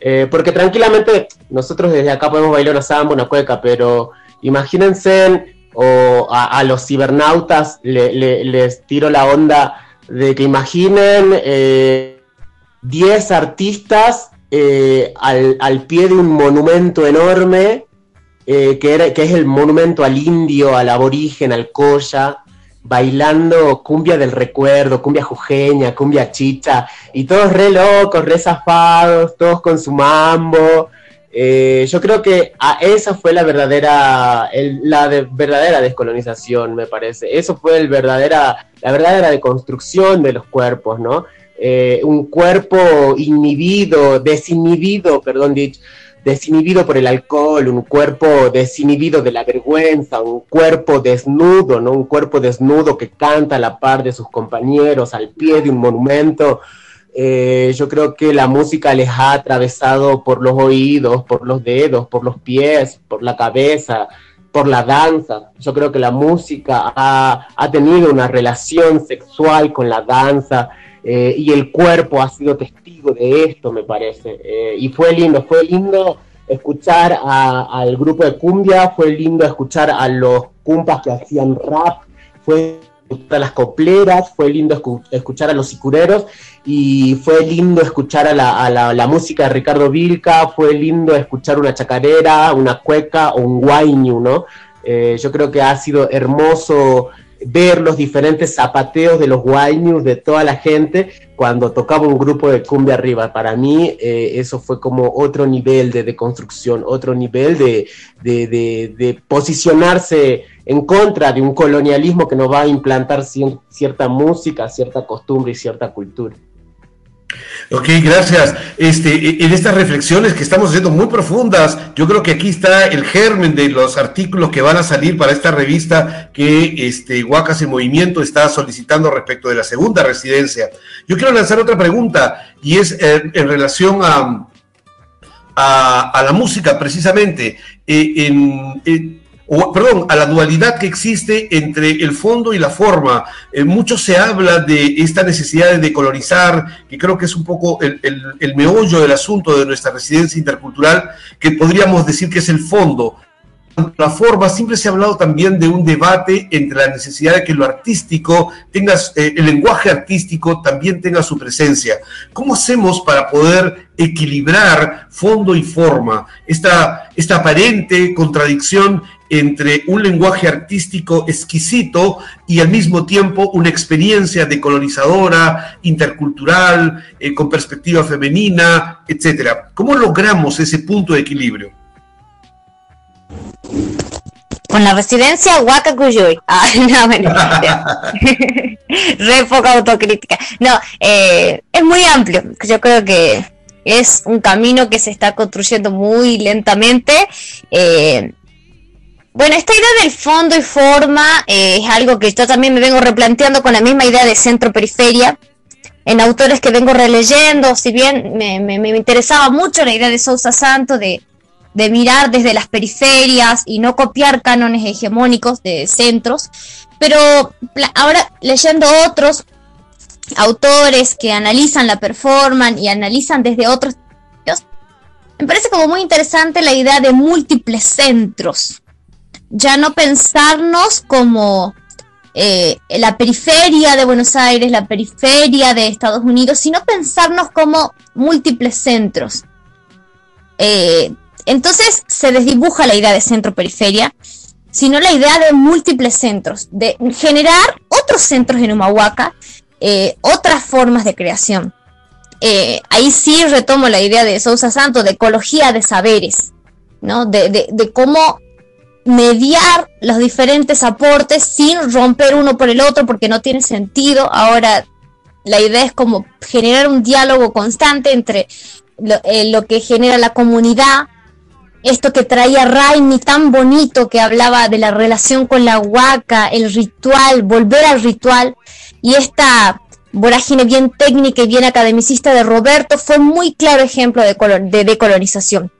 Eh, porque tranquilamente nosotros desde acá podemos bailar una samba, una cueca, pero imagínense o a, los cibernautas les tiro la onda de que imaginen 10 eh, artistas eh, al, pie de un monumento enorme, que, que es el monumento al indio, al aborigen, al coya, bailando cumbia del recuerdo, cumbia jujeña, cumbia chicha, y todos re locos, re zafados, todos con su mambo, eh, yo creo que a esa fue la verdadera, la verdadera descolonización, me parece. Eso fue el verdadera, la verdadera deconstrucción de los cuerpos, ¿no? Eh, un cuerpo inhibido, desinhibido, perdón, dicho, desinhibido por el alcohol, un cuerpo desinhibido de la vergüenza, un cuerpo desnudo, ¿no? Un cuerpo desnudo que canta a la par de sus compañeros al pie de un monumento eh, yo creo que la música les ha atravesado por los oídos, por los dedos, por los pies, por la cabeza, por la danza. Yo creo que la música ha, tenido una relación sexual con la danza eh, y el cuerpo ha sido testigo de esto, me parece. Eh, y fue lindo, fue lindo escuchar al grupo de cumbia, fue lindo escuchar a los cumpas que hacían rap, fue a las copleras, fue lindo escuchar a los sicureros y fue lindo escuchar a la, música de Ricardo Vilca, fue lindo escuchar una chacarera, una cueca o un guayñu, ¿no? Eh, yo creo que ha sido hermoso ver los diferentes zapateos de los guayñus de toda la gente cuando tocaba un grupo de cumbia arriba. Para mí eh, eso fue como otro nivel de, construcción, otro nivel de, de posicionarse en contra de un colonialismo que nos va a implantar cierta música, cierta costumbre y cierta cultura. Ok, gracias. Este, en estas reflexiones que estamos haciendo muy profundas, yo creo que aquí está el germen de los artículos que van a salir para esta revista que este, Huacas en Movimiento está solicitando respecto de la segunda residencia. Yo quiero lanzar otra pregunta y es eh, en relación a, a, la música precisamente. Eh, en, o perdón, a la dualidad que existe entre el fondo y la forma. Eh, mucho se habla de esta necesidad de decolonizar, que creo que es un poco el, el meollo del asunto de nuestra residencia intercultural, que podríamos decir que es el fondo la forma, siempre se ha hablado también de un debate entre la necesidad de que lo artístico tenga, eh, el lenguaje artístico también tenga su presencia. ¿Cómo hacemos para poder equilibrar fondo y forma? Esta, esta aparente contradicción entre un lenguaje artístico exquisito y al mismo tiempo una experiencia decolonizadora, intercultural, eh, con perspectiva femenina, etcétera. ¿Cómo logramos ese punto de equilibrio? Con la residencia Huaca Ah, no, bueno. Re poca autocrítica. No, eh, es muy amplio. Yo creo que es un camino que se está construyendo muy lentamente. Eh, bueno, esta idea del fondo y forma eh, es algo que yo también me vengo replanteando con la misma idea de centro-periferia. En autores que vengo releyendo, si bien me, interesaba mucho la idea de Sousa Santo, de, de mirar desde las periferias y no copiar cánones hegemónicos de centros, pero ahora leyendo otros autores que analizan la performance y analizan desde otros me parece como muy interesante la idea de múltiples centros. Ya no pensarnos como eh, la periferia de Buenos Aires, la periferia de Estados Unidos, sino pensarnos como múltiples centros. Eh, entonces se desdibuja la idea de centro-periferia, sino la idea de múltiples centros, de generar otros centros en Humahuaca, eh, otras formas de creación. Ahí sí retomo la idea de Sousa Santo, de ecología de saberes, ¿no? de, cómo mediar los diferentes aportes sin romper uno por el otro porque no tiene sentido. Ahora la idea es como generar un diálogo constante entre lo, eh, lo que genera la comunidad, esto que traía Raimi tan bonito que hablaba de la relación con la huaca, el ritual, volver al ritual y esta vorágine bien técnica y bien academicista de Roberto fue muy claro ejemplo de, de decolonización.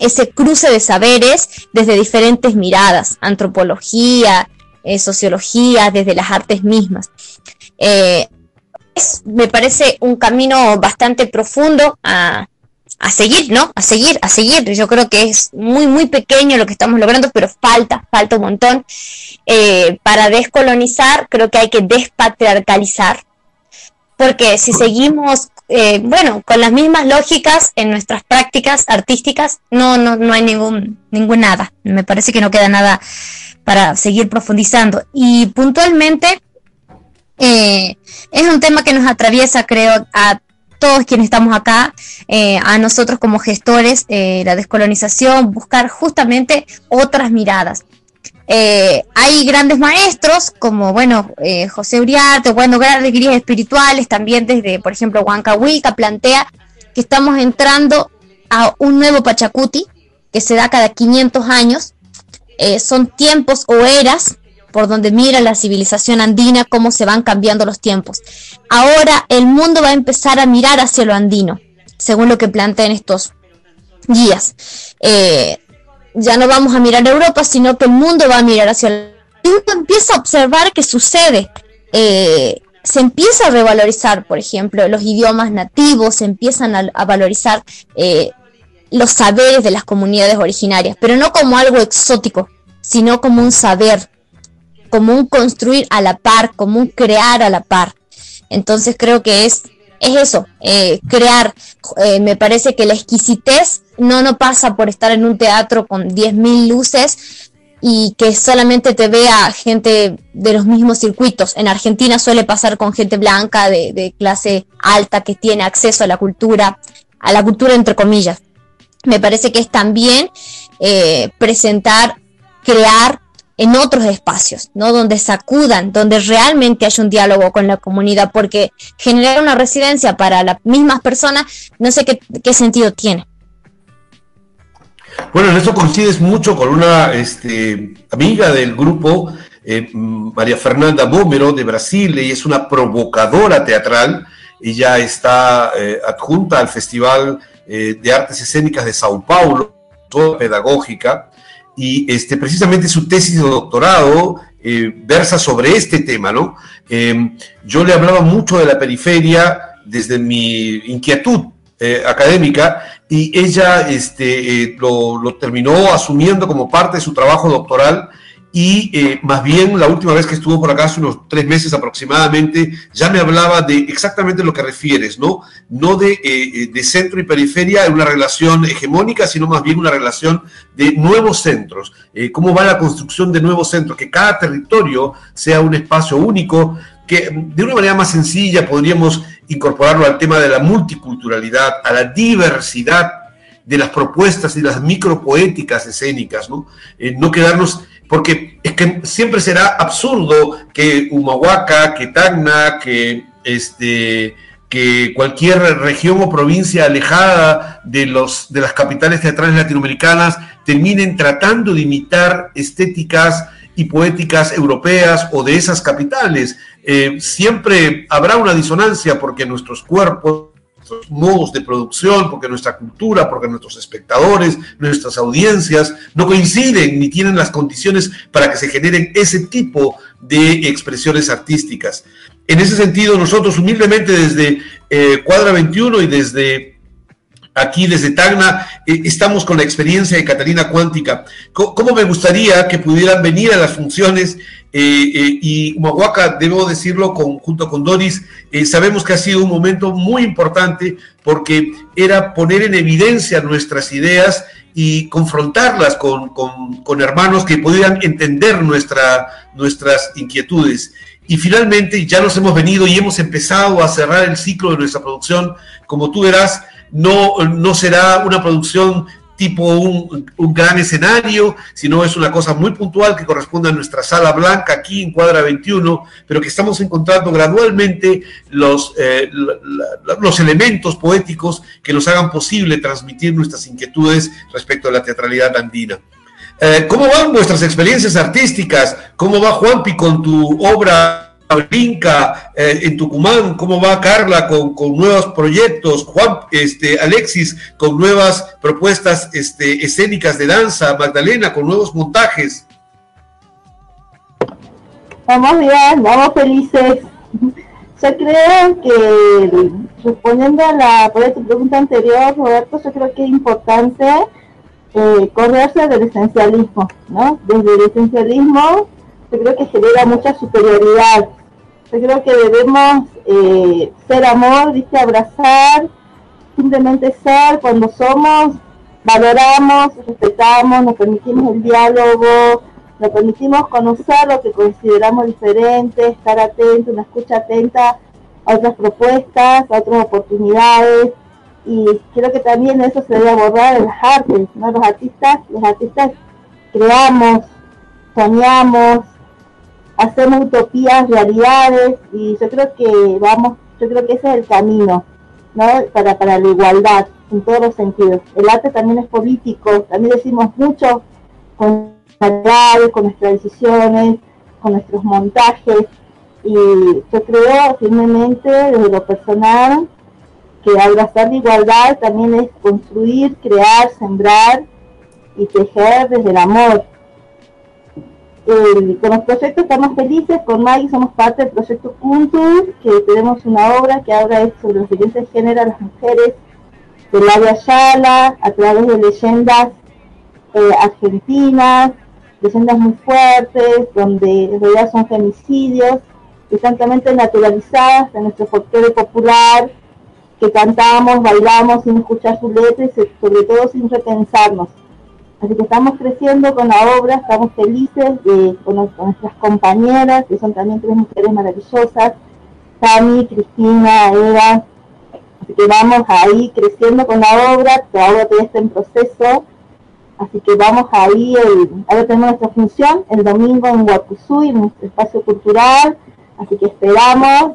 Ese cruce de saberes desde diferentes miradas, antropología, eh, sociología, desde las artes mismas. Eh, me parece un camino bastante profundo a, a seguir, ¿no? A seguir, a seguir. Yo creo que es muy, muy pequeño lo que estamos logrando, pero falta, falta un montón. Eh, para descolonizar, creo que hay que despatriarcalizar, porque si seguimos, eh, bueno, con las mismas lógicas en nuestras prácticas artísticas, no, no, no hay ningún, ningún nada. Me parece que no queda nada para seguir profundizando. Y puntualmente, eh, es un tema que nos atraviesa, creo, a todos quienes estamos acá, eh, a nosotros como gestores, eh, la descolonización, buscar justamente otras miradas. Eh, hay grandes maestros como, bueno, José Uriarte, bueno, grandes guías espirituales, también desde, por ejemplo, Huancahuica plantea que estamos entrando a un nuevo Pachacuti que se da cada 500 años. son tiempos o eras por donde mira la civilización andina, cómo se van cambiando los tiempos. Ahora el mundo va a empezar a mirar hacia lo andino, según lo que plantean estos guías. Eh, ya no vamos a mirar a Europa, sino que el mundo va a mirar hacia el y uno empieza a observar qué sucede. Eh, se empieza a revalorizar, por ejemplo, los idiomas nativos, se empiezan a, valorizar eh, los saberes de las comunidades originarias, pero no como algo exótico, sino como un saber, como un construir a la par, como un crear a la par. Entonces creo que es, es eso, eh, crear. Eh, me parece que la exquisitez no, no pasa por estar en un teatro con 10.000 luces y que solamente te vea gente de los mismos circuitos. En Argentina suele pasar con gente blanca de, clase alta que tiene acceso a la cultura, a la cultura entre comillas. Me parece que es también eh, presentar, crear en otros espacios, ¿no? Donde sacudan, donde realmente haya un diálogo con la comunidad, porque generar una residencia para las mismas personas, no sé qué, sentido tiene. Bueno, en eso coincides mucho con una este, amiga del grupo, eh, María Fernanda Bómero de Brasil, y es una provocadora teatral. Ella está eh, adjunta al Festival eh, de Artes Escénicas de Sao Paulo, toda pedagógica, y este, precisamente su tesis de doctorado eh, versa sobre este tema, ¿no? Em, yo le hablaba mucho de la periferia desde mi inquietud eh, académica y ella este, eh, lo, lo, terminó asumiendo como parte de su trabajo doctoral y eh, más bien la última vez que estuvo por acá, hace unos tres meses aproximadamente, ya me hablaba de exactamente lo que refieres, ¿no? No de, eh, eh, de centro y periferia en una relación hegemónica, sino más bien una relación de nuevos centros. ¿Cómo va la construcción de nuevos centros? Que cada territorio sea un espacio único, que de una manera más sencilla podríamos incorporarlo al tema de la multiculturalidad, a la diversidad de las propuestas y las micropoéticas escénicas, ¿no? no quedarnos porque es que siempre será absurdo que Humahuaca, que Tacna, que, este, que cualquier región o provincia alejada de, los, de las capitales teatrales latinoamericanas terminen tratando de imitar estéticas y poéticas europeas o de esas capitales. Eh, siempre habrá una disonancia porque nuestros cuerpos modos de producción, porque nuestra cultura, porque nuestros espectadores, nuestras audiencias no coinciden ni tienen las condiciones para que se generen ese tipo de expresiones artísticas. En ese sentido, nosotros humildemente desde eh, Cuadra 21 y desde aquí desde Tacna, eh, estamos con la experiencia de Catalina Cuántica. ¿Cómo, me gustaría que pudieran venir a las funciones? Eh, eh, y Humahuaca, debo decirlo, junto con Doris, sabemos que ha sido un momento muy importante porque era poner en evidencia nuestras ideas y confrontarlas con, hermanos que pudieran entender nuestra, nuestras inquietudes. Y finalmente ya nos hemos venido y hemos empezado a cerrar el ciclo de nuestra producción. Como tú verás, no, no será una producción tipo un, gran escenario, sino es una cosa muy puntual que corresponde a nuestra sala blanca aquí en Cuadra 21, pero que estamos encontrando gradualmente los, eh, los elementos poéticos que nos hagan posible transmitir nuestras inquietudes respecto a la teatralidad andina. Eh, ¿Cómo van vuestras experiencias artísticas? ¿Cómo va Juanpi con tu obra Brinca eh, en Tucumán, cómo va Carla con, nuevos proyectos, Juan, este, Alexis con nuevas propuestas este, escénicas de danza, Magdalena con nuevos montajes. Vamos bien, vamos felices. Yo creo que, respondiendo a la pregunta anterior, Roberto, yo creo que es importante eh, correrse del esencialismo, ¿no? Desde el esencialismo yo creo que genera mucha superioridad, yo creo que debemos eh, ser amor, ¿viste? abrazar, simplemente ser cuando somos, valoramos, respetamos, nos permitimos el diálogo, nos permitimos conocer lo que consideramos diferente, estar atento, una escucha atenta a otras propuestas, a otras oportunidades. Y creo que también eso se debe abordar en las artes, ¿no? Los artistas, los artistas creamos, soñamos, hacemos utopías, realidades, y yo creo que vamos, yo creo que ese es el camino, ¿no? Para, para la igualdad, en todos los sentidos. El arte también es político, también decimos mucho con con nuestras decisiones, con nuestros montajes, y yo creo firmemente desde lo personal que abrazar la igualdad también es construir, crear, sembrar y tejer desde el amor, con los proyectos estamos felices, con Maggie somos parte del proyecto Puntus, que tenemos una obra que habla sobre los siguientes géneros de las mujeres del área Yala, a través de leyendas eh, argentinas, leyendas muy fuertes, donde en realidad son femicidios, que están totalmente naturalizadas en nuestro folclore popular, que cantamos, bailamos sin escuchar sus letras y sobre todo sin repensarnos. Así que estamos creciendo con la obra, estamos felices de, con, nuestras compañeras, que son también tres mujeres maravillosas, Tami, Cristina, Eva. Así que vamos ahí creciendo con la obra, la obra todavía está en proceso. Así que vamos ahí, ahora tenemos nuestra función el domingo en Guapuzú, en nuestro espacio cultural. Así que esperamos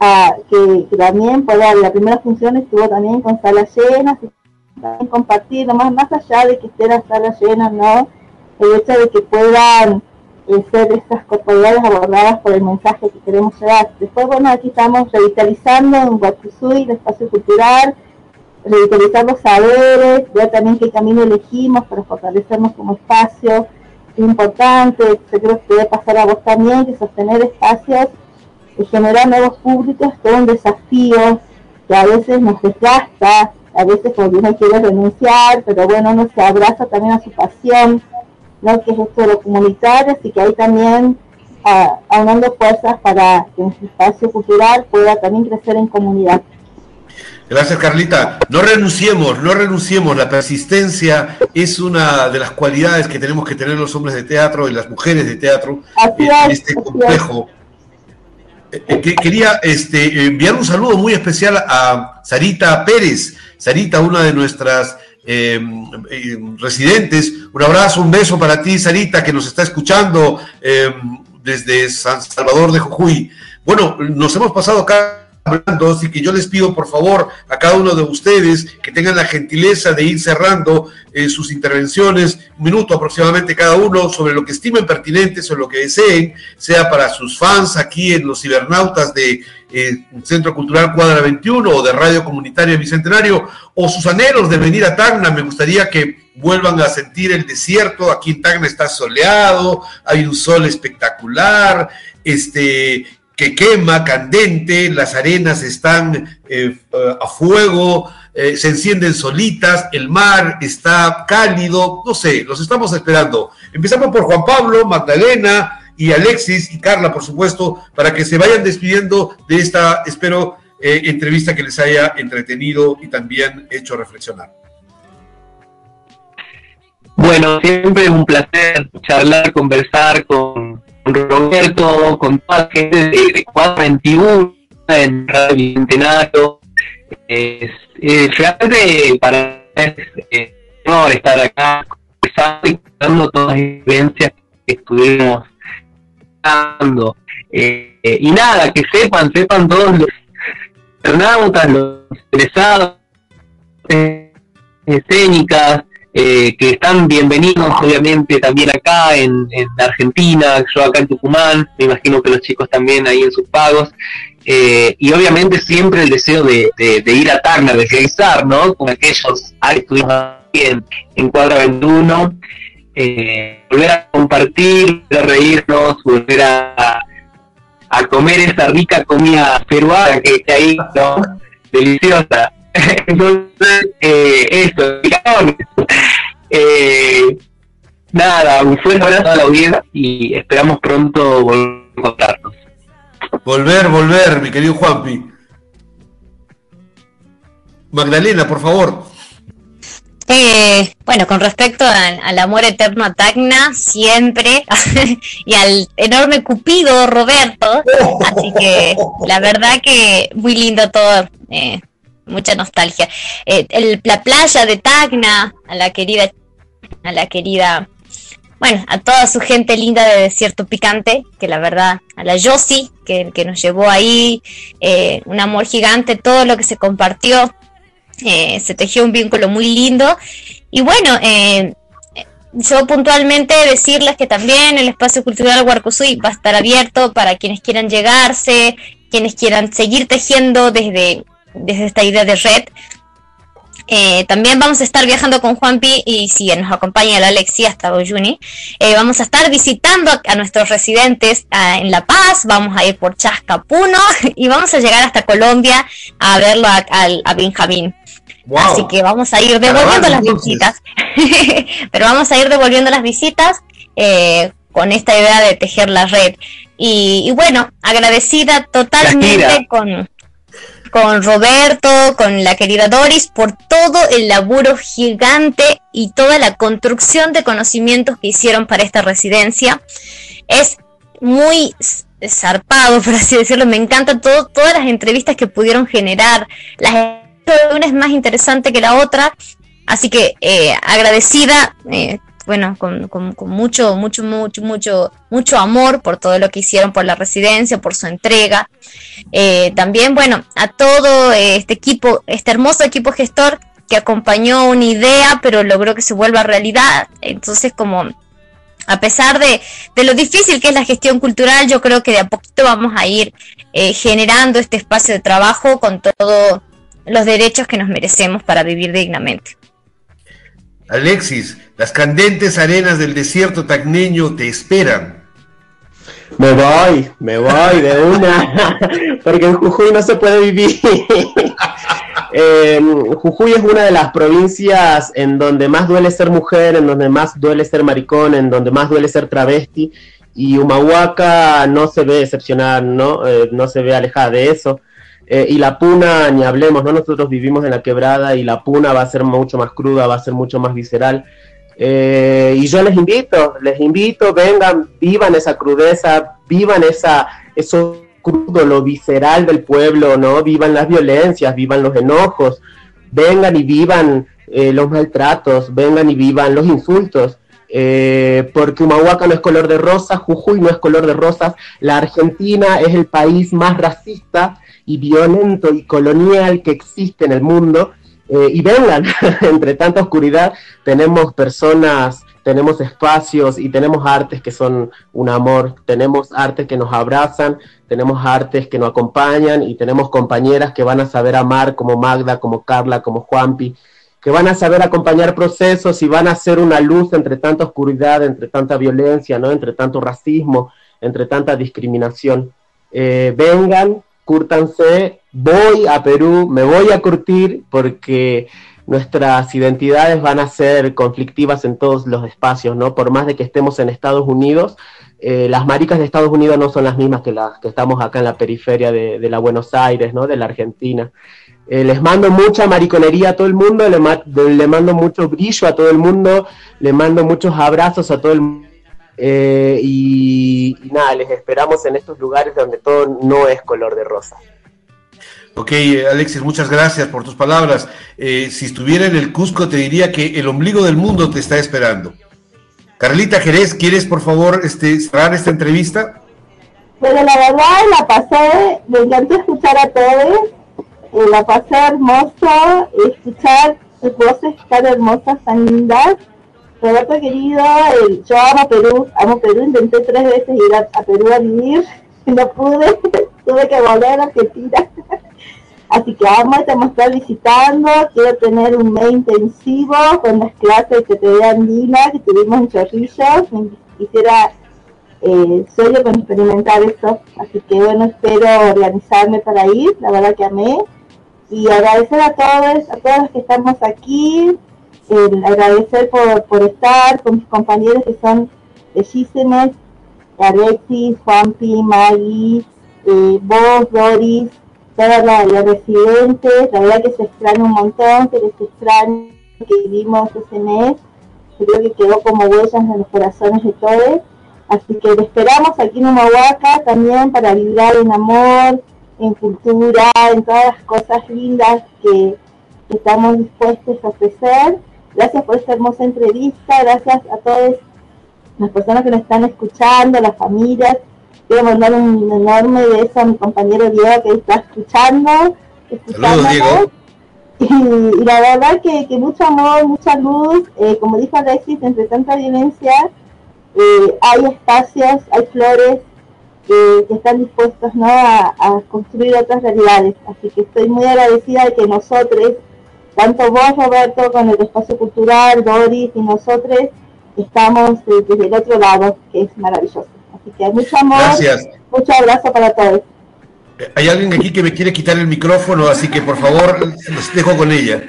a que, también pueda, la primera función estuvo también con sala llena, compartir, más, más allá de que estén las salas llenas, ¿no? El hecho de que puedan eh, ser estas corporalidades abordadas por el mensaje que queremos llevar. Después, bueno, aquí estamos revitalizando en Guapuzui, el espacio cultural, revitalizar los saberes, ver también qué camino elegimos para fortalecernos como espacio importante, creo que debe pasar a vos también, que sostener espacios y generar nuevos públicos todo un desafío que a veces nos desgasta, a veces cuando uno quiere renunciar, pero bueno, uno se abraza también a su pasión, ¿no? que es esto de lo comunitario, así que ahí también aunando fuerzas para que nuestro espacio cultural pueda también crecer en comunidad. Gracias, Carlita. No renunciemos, no renunciemos. La persistencia es una de las cualidades que tenemos que tener los hombres de teatro y las mujeres de teatro en este complejo. Eh, eh, quería este, enviar un saludo muy especial a Sarita Pérez. Sarita, una de nuestras em, em, residentes. Un abrazo, un beso para ti, Sarita, que nos está escuchando em, desde San Salvador de Jujuy. Bueno, nos hemos pasado acá hablando, así que yo les pido por favor a cada uno de ustedes que tengan la gentileza de ir cerrando eh, sus intervenciones, un minuto aproximadamente cada uno, sobre lo que estimen pertinentes o lo que deseen, sea para sus fans aquí en los cibernautas de eh, Centro Cultural Cuadra 21 o de Radio Comunitaria Bicentenario, o sus anhelos de venir a Tacna. Me gustaría que vuelvan a sentir el desierto. Aquí en Tacna está soleado, hay un sol espectacular, este, que quema, candente, las arenas están eh, a fuego, eh, se encienden solitas, el mar está cálido, no sé, los estamos esperando. Empezamos por Juan Pablo, Magdalena y Alexis y Carla, por supuesto, para que se vayan despidiendo de esta, espero, eh, entrevista que les haya entretenido y también hecho reflexionar. Bueno, siempre es un placer charlar, conversar con, Roberto, con toda la gente de, 421 en Radio Centenario. Es, realmente para es eh, honor estar acá y dando todas las experiencias que estuvimos dando. Eh, y nada, que sepan, sepan todos los internautas, los interesados, eh, escénicas, eh, que están bienvenidos obviamente también acá en, Argentina, yo acá en Tucumán, me imagino que los chicos también ahí en sus pagos, eh, y obviamente siempre el deseo de, ir a Tacna, de realizar, ¿no? Con aquellos que estuvimos aquí en, en Cuadra 21, eh, volver a compartir, volver a reírnos, volver a, a comer esa rica comida peruana que, que ahí, ¿no? Deliciosa. Entonces, eh, eso, eh, nada, un fuerte abrazo a la audiencia y esperamos pronto volver a encontrarnos. Volver, volver, mi querido Juanpi. Magdalena, por favor. Eh, bueno, con respecto al amor eterno a Tacna, siempre, y al enorme Cupido Roberto, así que la verdad que muy lindo todo, eh, mucha nostalgia. Eh, la playa de Tacna, a la querida, a la querida, bueno, a toda su gente linda de Desierto Picante, que la verdad, a la Yossi, que, que nos llevó ahí, eh, un amor gigante, todo lo que se compartió, eh, se tejió un vínculo muy lindo. Y bueno, yo puntualmente decirles que también el espacio cultural Huarcosui va a estar abierto para quienes quieran llegarse, quienes quieran seguir tejiendo desde desde esta idea de red. Eh, también vamos a estar viajando con Juanpi y si nos acompaña la Alexia hasta Boyuni, eh, vamos a estar visitando a, nuestros residentes ah, en La Paz, vamos a ir por Chascapuno y vamos a llegar hasta Colombia a verlo a, Benjamín. Así que vamos a ir devolviendo las visitas, pero vamos a ir devolviendo las visitas eh, con esta idea de tejer la red. Y, y bueno, agradecida totalmente con con Roberto, con la querida Doris, por todo el laburo gigante y toda la construcción de conocimientos que hicieron para esta residencia. Es muy zarpado, por así decirlo. Me encantan todo, todas las entrevistas que pudieron generar. Las una es más interesante que la otra. Así que eh, agradecida eh, bueno, con, mucho, mucho, mucho, mucho, mucho amor por todo lo que hicieron por la residencia, por su entrega. Eh, también, bueno, a todo este equipo, este hermoso equipo gestor que acompañó una idea, pero logró que se vuelva realidad. Entonces, como a pesar de, lo difícil que es la gestión cultural, yo creo que de a poquito vamos a ir eh, generando este espacio de trabajo con todo los derechos que nos merecemos para vivir dignamente. Alexis, las candentes arenas del desierto tacneño te esperan. Me voy, me voy de una, porque en Jujuy no se puede vivir. Jujuy es una de las provincias en donde más duele ser mujer, en donde más duele ser maricón, en donde más duele ser travesti, y Humahuaca no se ve excepcional, ¿no? Eh, no se ve alejada de eso. Eh, y la puna, ni hablemos, ¿no? Nosotros vivimos en la quebrada y la puna va a ser mucho más cruda, va a ser mucho más visceral. Eh, y yo les invito, les invito, vengan, vivan esa crudeza, vivan esa, eso crudo, lo visceral del pueblo, ¿no? Vivan las violencias, vivan los enojos, vengan y vivan eh, los maltratos, vengan y vivan los insultos. porque Humahuaca no es color de rosa, Jujuy no es color de rosas, la Argentina es el país más racista y violento y colonial que existe en el mundo. Eh, y vengan, entre tanta oscuridad tenemos personas, tenemos espacios y tenemos artes que son un amor, tenemos artes que nos abrazan, tenemos artes que nos acompañan y tenemos compañeras que van a saber amar como Magda, como Carla, como Juanpi, que van a saber acompañar procesos y van a ser una luz entre tanta oscuridad, entre tanta violencia, ¿no? entre tanto racismo, entre tanta discriminación. Eh, vengan, cúrtanse, voy a Perú, me voy a curtir porque nuestras identidades van a ser conflictivas en todos los espacios, ¿no? Por más de que estemos en Estados Unidos, eh, las maricas de Estados Unidos no son las mismas que las que estamos acá en la periferia de, la Buenos Aires, ¿no? De la Argentina. Eh, les mando mucha mariconería a todo el mundo, le, le, mando mucho brillo a todo el mundo, le mando muchos abrazos a todo el mundo eh, y, nada, les esperamos en estos lugares donde todo no es color de rosa. Ok, Alexis, muchas gracias por tus palabras. Eh, si estuviera en el Cusco, te diría que el ombligo del mundo te está esperando. Carlita Jerez, ¿quieres por favor este, cerrar esta entrevista? Bueno, la verdad la pasé, me encantó escuchar a todos, eh, la pasé hermosa, escuchar voces tan hermosas, tan lindas Roberto querido, yo amo Perú, amo Perú, intenté tres veces ir a, Perú a vivir, no pude, tuve que volver a Argentina. Así que amo te estar visitando, quiero tener un mes intensivo con las clases que te vean lindas, que tuvimos en Chorrillos, quisiera eh, sueño con experimentar eso, así que bueno, espero organizarme para ir, la verdad que amé, y agradecer a todos, a todos los que estamos aquí, agradecer por, por estar con mis compañeros que son bellísimos, Alexis, Juanpi, Maggie, eh, vos, Doris, todas las, residentes, la verdad que se extraña un montón, que les extraña que vivimos ese mes, creo que quedó como huellas en los corazones de todos, así que lo esperamos aquí en Humahuaca también para vibrar en amor, en cultura, en todas las cosas lindas que estamos dispuestos a ofrecer Gracias por esta hermosa entrevista, gracias a todas las personas que nos están escuchando, las familias. Quiero mandar un enorme beso a mi compañero Diego que está escuchando, escuchándonos. Y, la verdad que, mucho amor, mucha luz, eh, como dijo Alexis, entre tanta violencia, eh, hay espacios, hay flores que, están dispuestos ¿no? a, a, construir otras realidades. Así que estoy muy agradecida de que nosotros tanto vos, Roberto, con el espacio cultural, Doris y nosotros, estamos desde el otro lado, que es maravilloso. Así que mucho amor, Gracias. mucho abrazo para todos. Hay alguien aquí que me quiere quitar el micrófono, así que por favor los dejo con ella.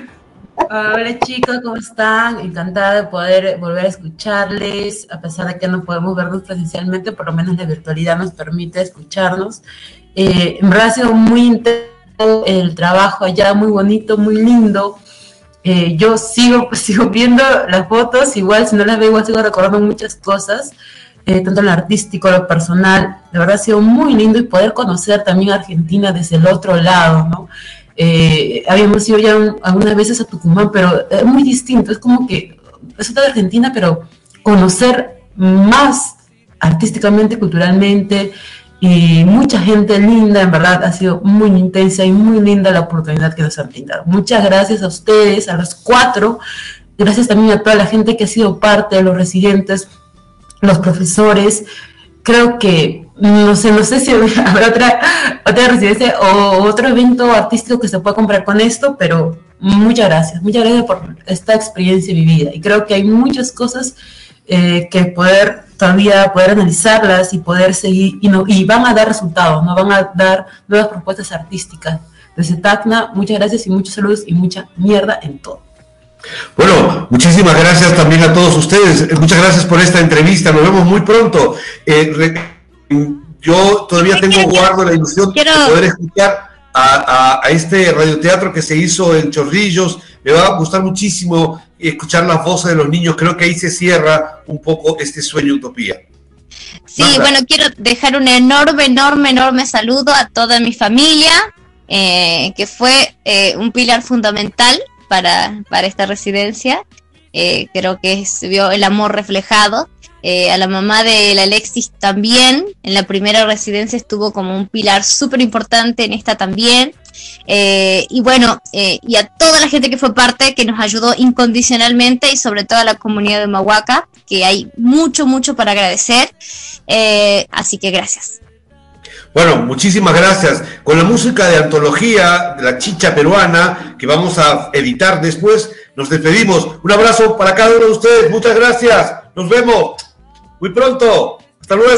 Hola chicos, ¿cómo están? Encantada de poder volver a escucharles, a pesar de que no podemos vernos presencialmente, por lo menos la virtualidad nos permite escucharnos. Eh, en verdad ha sido muy interesante el trabajo allá, muy bonito, muy lindo. Eh, yo sigo, sigo viendo las fotos, igual si no las veo, igual sigo recordando muchas cosas, eh, tanto lo artístico, lo personal. De verdad ha sido muy lindo y poder conocer también Argentina desde el otro lado, ¿no? Eh, habíamos ido ya algunas veces a Tucumán, pero es muy distinto, es como que es otra Argentina, pero conocer más artísticamente, culturalmente, y mucha gente linda, en verdad ha sido muy intensa y muy linda la oportunidad que nos han brindado. Muchas gracias a ustedes, a los cuatro, gracias también a toda la gente que ha sido parte los residentes, los profesores. Creo que no sé, no sé si habrá otra, otra residencia o otro evento artístico que se pueda comprar con esto, pero muchas gracias, muchas gracias por esta experiencia vivida. Y creo que hay muchas cosas eh, que poder todavía poder analizarlas y poder seguir, y, no, y van a dar resultados, no van a dar nuevas propuestas artísticas. Desde Tacna, muchas gracias y muchos saludos y mucha mierda en todo. Bueno, muchísimas gracias también a todos ustedes. Muchas gracias por esta entrevista. Nos vemos muy pronto. Eh, yo todavía tengo guardo la ilusión de poder escuchar a, este radioteatro que se hizo en Chorrillos. Me va a gustar muchísimo escuchar las voces de los niños. Creo que ahí se cierra un poco este sueño utopía. Sí, bueno, quiero dejar un enorme, enorme, enorme saludo a toda mi familia, eh, que fue eh, un pilar fundamental para, para esta residencia. Eh, creo que se vio el amor reflejado. Eh, a la mamá de la Alexis también, en la primera residencia estuvo como un pilar súper importante, en esta también. Eh, y bueno, y a toda la gente que fue parte, que nos ayudó incondicionalmente y sobre todo a la comunidad de Mahuaca, que hay mucho, mucho para agradecer. así que gracias. Bueno, muchísimas gracias. Con la música de antología de la chicha peruana que vamos a editar después, nos despedimos. Un abrazo para cada uno de ustedes. Muchas gracias. Nos vemos muy pronto. Hasta luego.